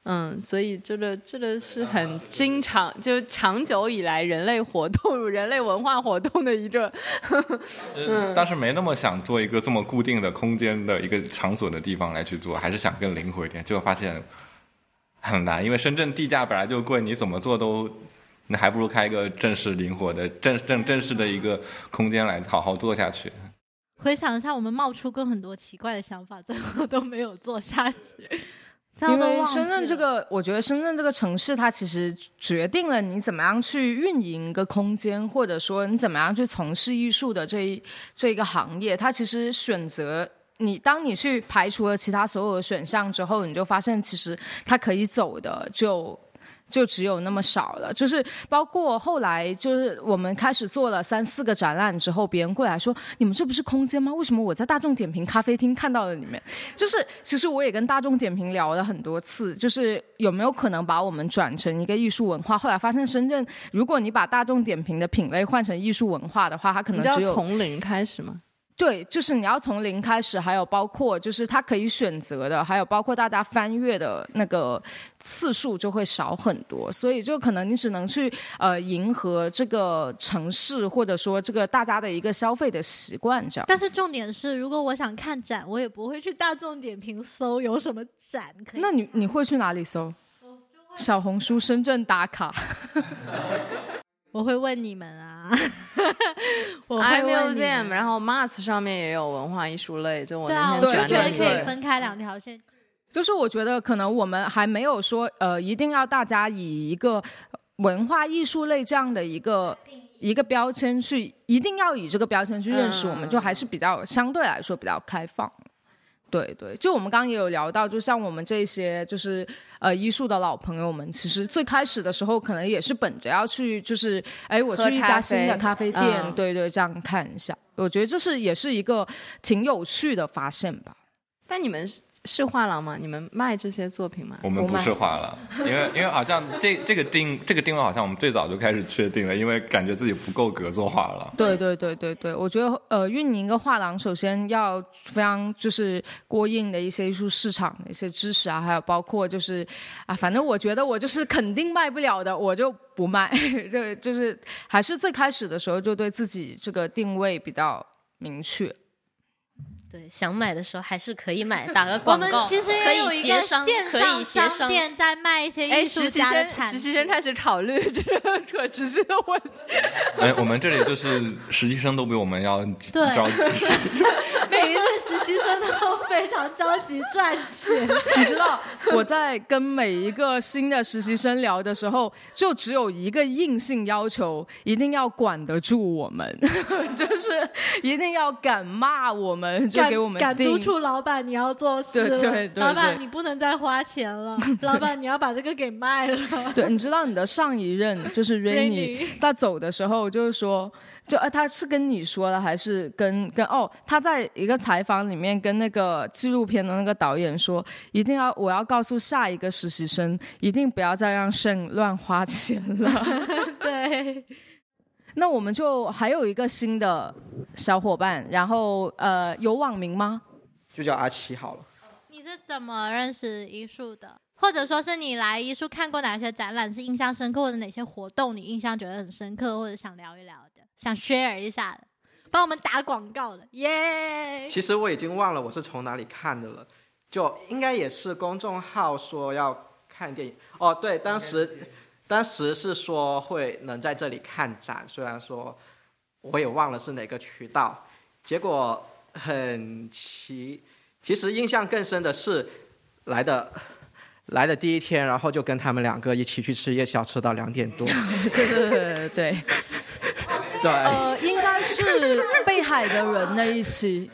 嗯，所以这个这个是很经常，就长久以来人类活动、人类文化活动的一个。嗯，当时没那么想做一个这么固定的空间的一个场所的地方来去做，还是想更灵活一点，结果发现很难，因为深圳地价本来就贵，你怎么做都，那还不如开一个正式灵活的正正正式的一个空间来好好做下去。回想一下，我们冒出过很多奇怪的想法，最后都没有做下去。因为深圳这个，我觉得深圳这个城市，它其实决定了你怎么样去运营一个空间，或者说你怎么样去从事艺术的这一这一个行业。它其实选择你，当你去排除了其他所有的选项之后，你就发现其实它可以走的就。就只有那么少了，就是包括后来，就是我们开始做了三四个展览之后，别人过来说：“你们这不是空间吗？为什么我在大众点评咖啡厅看到了你们？”就是其实我也跟大众点评聊了很多次，就是有没有可能把我们转成一个艺术文化？后来发现深圳，如果你把大众点评的品类换成艺术文化的话，它可能只有从零开始吗？对，就是你要从零开始，还有包括就是它可以选择的，还有包括大家翻阅的那个次数就会少很多，所以就可能你只能去呃迎合这个城市或者说这个大家的一个消费的习惯这样。但是重点是，如果我想看展，我也不会去大众点评搜有什么展可以。那你你会去哪里搜？小红书深圳打卡。我会问你们啊，我会问你们。然后 Mars 上面也有文化艺术类，就我那天转的可以分开两条线。就是我觉得可能我们还没有说呃，一定要大家以一个文化艺术类这样的一个一个标签去，一定要以这个标签去认识我们，就还是比较相对来说比较开放。对对，就我们刚刚也有聊到，就像我们这些就是呃医术的老朋友们，其实最开始的时候可能也是本着要去，就是哎我去一家新的咖啡店，对对，这样看一下，我觉得这是也是一个挺有趣的发现吧。但你们是。画廊吗？你们卖这些作品吗？我们不是画廊，因为因为好像这这个定这个定位好像我们最早就开始确定了，因为感觉自己不够格做画廊。对对对对对，我觉得呃运营一个画廊，首先要非常就是过硬的一些艺术市场的一些知识啊，还有包括就是啊，反正我觉得我就是肯定卖不了的，我就不卖。对，就是还是最开始的时候就对自己这个定位比较明确。对，想买的时候还是可以买，打个 广告。我们其实也有一个线上商店在卖一些艺术家的产品。实习生开始考虑 这个可持续的问题。哎，我们这里就是实习生都比我们要着急。每一个实习生都非常着急赚钱。你知道我在跟每一个新的实习生聊的时候，就只有一个硬性要求：一定要管得住我们，就是一定要敢骂我们。就给我们敢督促老板你要做事对对对，老板你不能再花钱了，老板你要把这个给卖了。对，你知道你的上一任就是 Rainy，他走的时候就是说，就呃他是跟你说的还是跟跟哦他在一个采访里面跟那个纪录片的那个导演说，一定要我要告诉下一个实习生，一定不要再让盛乱花钱了。对。那我们就还有一个新的小伙伴，然后呃，有网名吗？就叫阿七好了。你是怎么认识艺术的？或者说是你来艺术看过哪些展览是印象深刻，或者哪些活动你印象觉得很深刻，或者想聊一聊的，想 share 一下的，帮我们打广告的，耶！其实我已经忘了我是从哪里看的了，就应该也是公众号说要看电影哦，对，当时。当时是说会能在这里看展，虽然说我也忘了是哪个渠道。结果很奇，其实印象更深的是来的来的第一天，然后就跟他们两个一起去吃夜宵，吃到两点多。对对对对对。对，呃，应该是被海的人那一期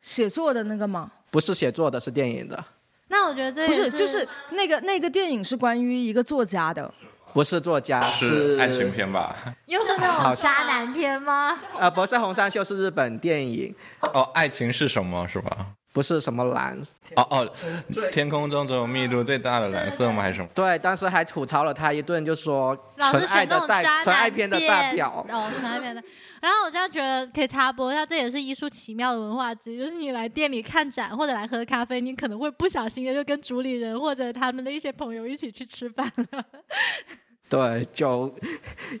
写作的那个吗？不是写作的，是电影的。那我觉得这不是，就是那个那个电影是关于一个作家的，不是作家，是爱情片吧？又是那种渣男片吗？呃，不是红山秀，是日本电影。哦，爱情是什么？是吧？不是什么蓝。哦哦，天空中只有密度最大的蓝色吗？还是什么？对，当时还吐槽了他一顿，就说纯爱的代纯爱片的代表。哦，纯爱片的。然后我这样觉得可以插播一下，这也是艺术奇妙的文化之一，就是你来店里看展或者来喝咖啡，你可能会不小心的就跟主理人或者他们的一些朋友一起去吃饭了。对，就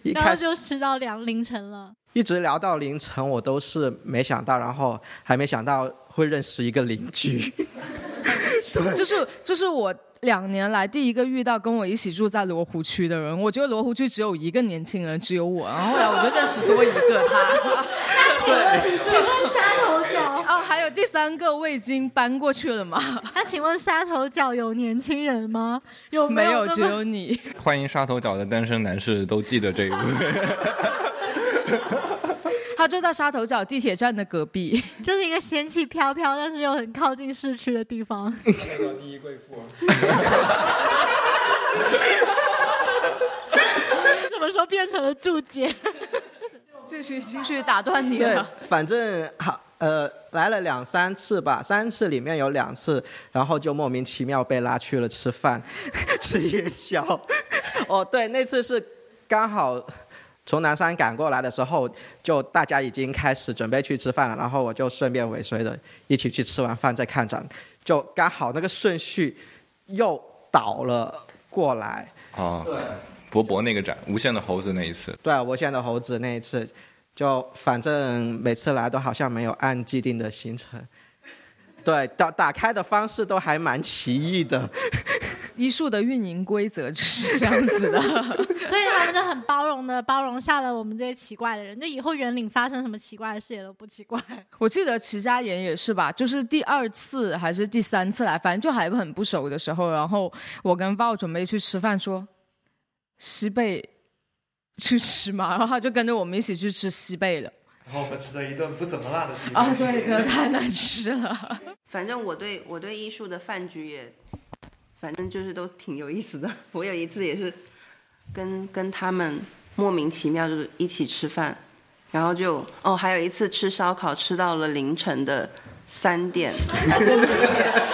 一开始就吃到两凌晨了，一直聊到凌晨，我都是没想到，然后还没想到会认识一个邻居。对，就是就是我两年来第一个遇到跟我一起住在罗湖区的人。我觉得罗湖区只有一个年轻人，只有我。然后后来我就认识多一个他。那请问，请问沙头角哦，还有第三个我已经搬过去了吗？那请问沙头角有年轻人吗？有没有？只有你。欢迎沙头角的单身男士都记得这一位。他就在沙头角地铁站的隔壁，就是一个仙气飘飘，但是又很靠近市区的地方。第一贵妇。怎么说变成了注解？继续继续打断你了。对，反正好，呃，来了两三次吧，三次里面有两次，然后就莫名其妙被拉去了吃饭，吃夜宵。哦，对，那次是刚好。从南山赶过来的时候，就大家已经开始准备去吃饭了，然后我就顺便尾随着一起去吃完饭再看展，就刚好那个顺序又倒了过来。哦，对，博博那个展，无限的猴子那一次。对，无限的猴子那一次，就反正每次来都好像没有按既定的行程。对，打打开的方式都还蛮奇异的。医术的运营规则 就是这样子的，所以他们就很包容的包容下了我们这些奇怪的人。就以后园林发生什么奇怪的事也都不奇怪。我记得齐家岩也是吧，就是第二次还是第三次来，反正就还很不熟的时候，然后我跟豹准备去吃饭，说西贝去吃嘛，然后他就跟着我们一起去吃西贝了。然后我们吃了一顿不怎么辣的西贝。啊，对，真的太难吃了。反正我对我对艺术的饭局也。反正就是都挺有意思的。我有一次也是跟跟他们莫名其妙就是一起吃饭，然后就哦，还有一次吃烧烤吃到了凌晨的三点还是几点？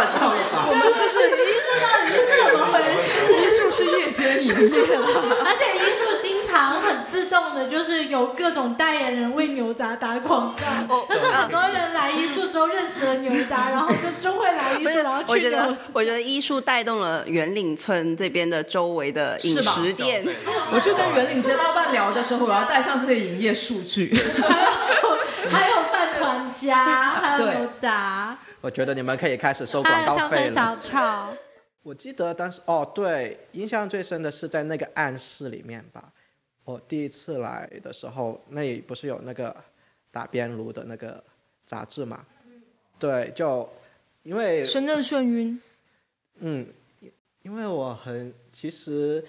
我们就是艺术到底是怎么回事？艺术是夜间营业了，而且艺术。常很自动的，就是有各种代言人为牛杂打广告。但是很多人来艺术之后认识了牛杂，然后就就会来艺术，然后去。我觉得，我觉得艺术带动了圆岭村这边的周围的饮食店。我去跟圆岭街道办聊的时候，我要带上这些营业数据。还有饭团家，还有牛杂。我觉得你们可以开始收广告费了。小炒。我记得当时哦，对，印象最深的是在那个暗室里面吧。我第一次来的时候，那里不是有那个打边炉的那个杂志嘛？对，就因为深圳眩晕。嗯，因为我很其实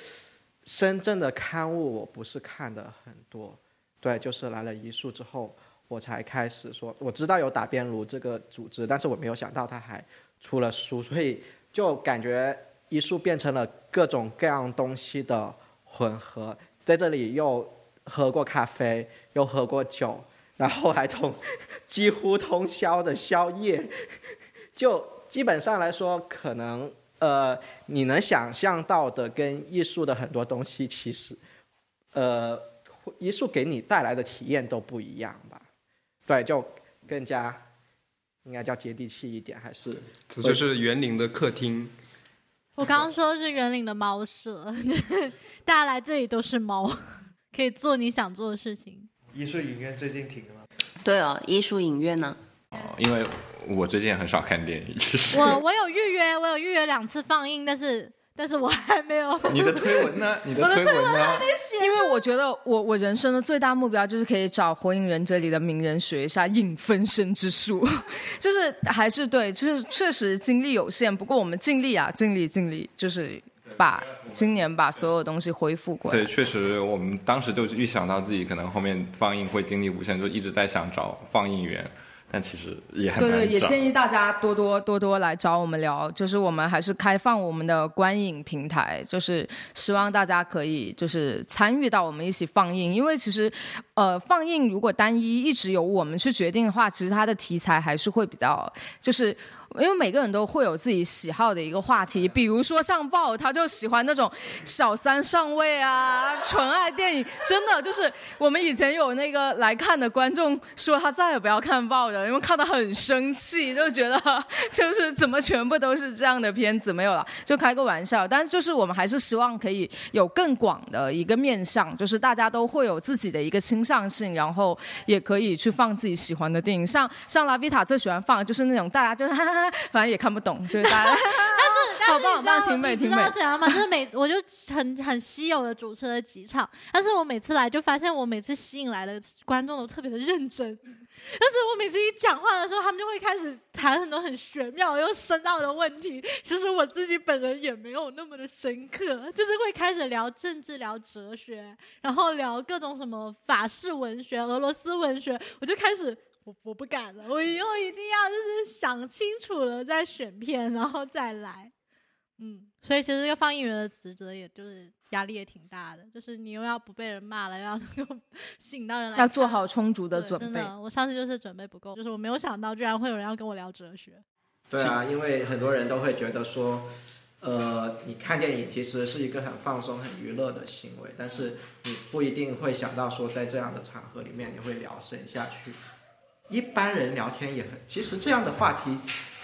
深圳的刊物我不是看的很多，对，就是来了一树之后，我才开始说我知道有打边炉这个组织，但是我没有想到他还出了书，所以就感觉一树变成了各种各样东西的混合。在这里又喝过咖啡，又喝过酒，然后还通几乎通宵的宵夜，就基本上来说，可能呃你能想象到的跟艺术的很多东西，其实呃艺术给你带来的体验都不一样吧？对，就更加应该叫接地气一点，还是这就是园林的客厅。我刚刚说的是园岭的猫舍，大家来这里都是猫，可以做你想做的事情。艺术影院最近停了。对哦，艺术影院呢？哦，因为我最近很少看电影。我我有预约，我有预约两次放映，但是。但是我还没有。你的推文呢？你的推文呢？因为我觉得我我人生的最大目标就是可以找《火影忍者》里的鸣人学一下影分身之术，就是还是对，就是确实精力有限，不过我们尽力啊，尽力尽力，就是把今年把所有东西恢复过来。对，确实，我们当时就预想到自己可能后面放映会精力无限，就一直在想找放映员。但其实也很对对，也建议大家多多多多来找我们聊，就是我们还是开放我们的观影平台，就是希望大家可以就是参与到我们一起放映，因为其实呃放映如果单一一直由我们去决定的话，其实它的题材还是会比较就是。因为每个人都会有自己喜好的一个话题，比如说像豹，他就喜欢那种小三上位啊、纯爱电影。真的就是我们以前有那个来看的观众说他再也不要看豹了，因为看的很生气，就觉得就是怎么全部都是这样的片子没有了，就开个玩笑。但是就是我们还是希望可以有更广的一个面向，就是大家都会有自己的一个倾向性，然后也可以去放自己喜欢的电影。像像拉维塔最喜欢放的就是那种大家就是哈哈哈，反正也看不懂，就是大家。但是好棒好棒，挺美挺美你知道。怎样吗？就是每我就很很稀有的主持了几场，但是我每次来就发现我每次吸引来的观众都特别的认真。但是我每次一讲话的时候，他们就会开始谈很多很玄妙又深奥的问题。其实我自己本人也没有那么的深刻，就是会开始聊政治、聊哲学，然后聊各种什么法式文学、俄罗斯文学，我就开始。我我不敢了，我以后一定要就是想清楚了再选片，然后再来。嗯，所以其实这个放映员的职责，也就是压力也挺大的，就是你又要不被人骂了，又要能够 吸引到人来，要做好充足的准备。真的，我上次就是准备不够，就是我没有想到居然会有人要跟我聊哲学。对啊，因为很多人都会觉得说，呃，你看电影其实是一个很放松、很娱乐的行为，但是你不一定会想到说，在这样的场合里面你会聊深下去。一般人聊天也很，其实这样的话题，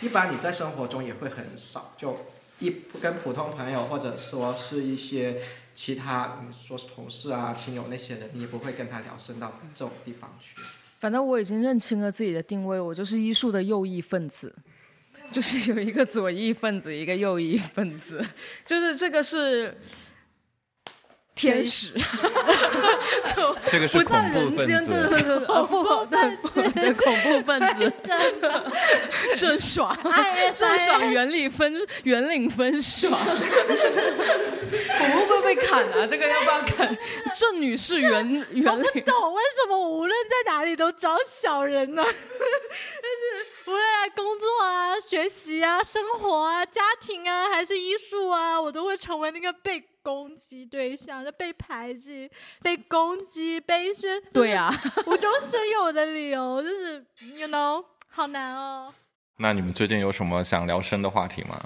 一般你在生活中也会很少，就一跟普通朋友或者说是一些其他，你说是同事啊、亲友那些人，你也不会跟他聊深到这种地方去。反正我已经认清了自己的定位，我就是医术的右翼分子，就是有一个左翼分子，一个右翼分子，就是这个是天使，就这个是不在恐怖分人间，子对对对对，哦不对不对，恐怖分子，郑爽，哎郑爽原理分原领分爽，我会不会被砍啊？这个要不要砍？郑女士原原我不。懂为什么我无论在哪里都找小人呢？就是无论在工作啊、学习啊、生活啊、家庭啊，还是艺术啊，我都会成为那个被攻击对象，就被排挤、被攻击、被宣对啊，无中生有的理由，就是 you know 好难哦。那你们最近有什么想聊深的话题吗？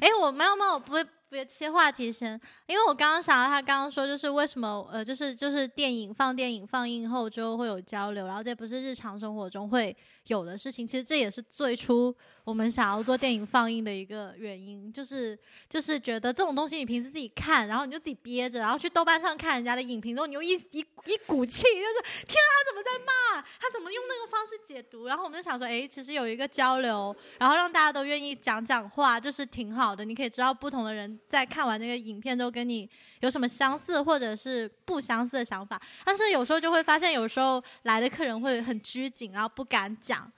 哎，我没有没有，不会别切话题先，因为我刚刚想到他刚刚说，就是为什么呃，就是就是电影放电影放映后之后会有交流，然后这不是日常生活中会有的事情，其实这也是最初我们想要做电影放映的一个原因，就是就是觉得这种东西你平时自己看，然后你就自己憋着，然后去豆瓣上看人家的影评之后，你又一一一股气，就是天啊，他怎么在骂？他怎么用那个方式解读？然后我们就想说，哎，其实有一个交流，然后让大家都愿意讲讲话，就是挺好的。你可以知道不同的人在看完这个影片之后跟你有什么相似或者是不相似的想法。但是有时候就会发现，有时候来的客人会很拘谨，然后不敢讲。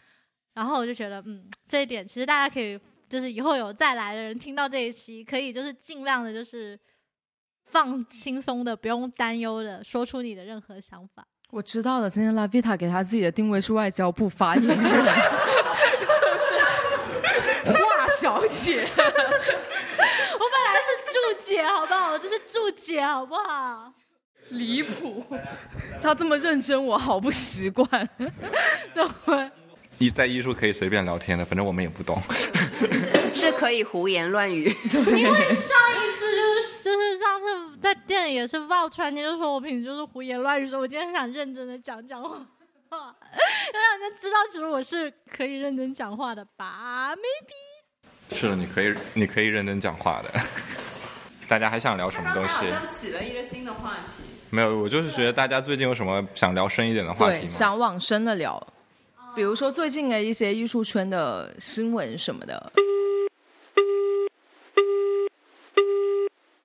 然后我就觉得，嗯，这一点其实大家可以，就是以后有再来的人听到这一期，可以就是尽量的，就是放轻松的，不用担忧的说出你的任何想法。我知道了，今天拉维塔给他自己的定位是外交部发言人，就 是华 小姐。我本来是注解，好不好？我这是注解，好不好？离谱，他这么认真，我好不习惯。对，你在艺术可以随便聊天的，反正我们也不懂。是可以胡言乱语。因为上一次就是就是上次在店里也是爆出来，你就说我平时就是胡言乱语，说我今天想认真的讲讲话，要让人家知道其实我是可以认真讲话的吧？maybe。是的，你可以，你可以认真讲话的。大家还想聊什么东西？好像起了一个新的话题。没有，我就是觉得大家最近有什么想聊深一点的话题，吗？想往深的聊，比如说最近的一些艺术圈的新闻什么的。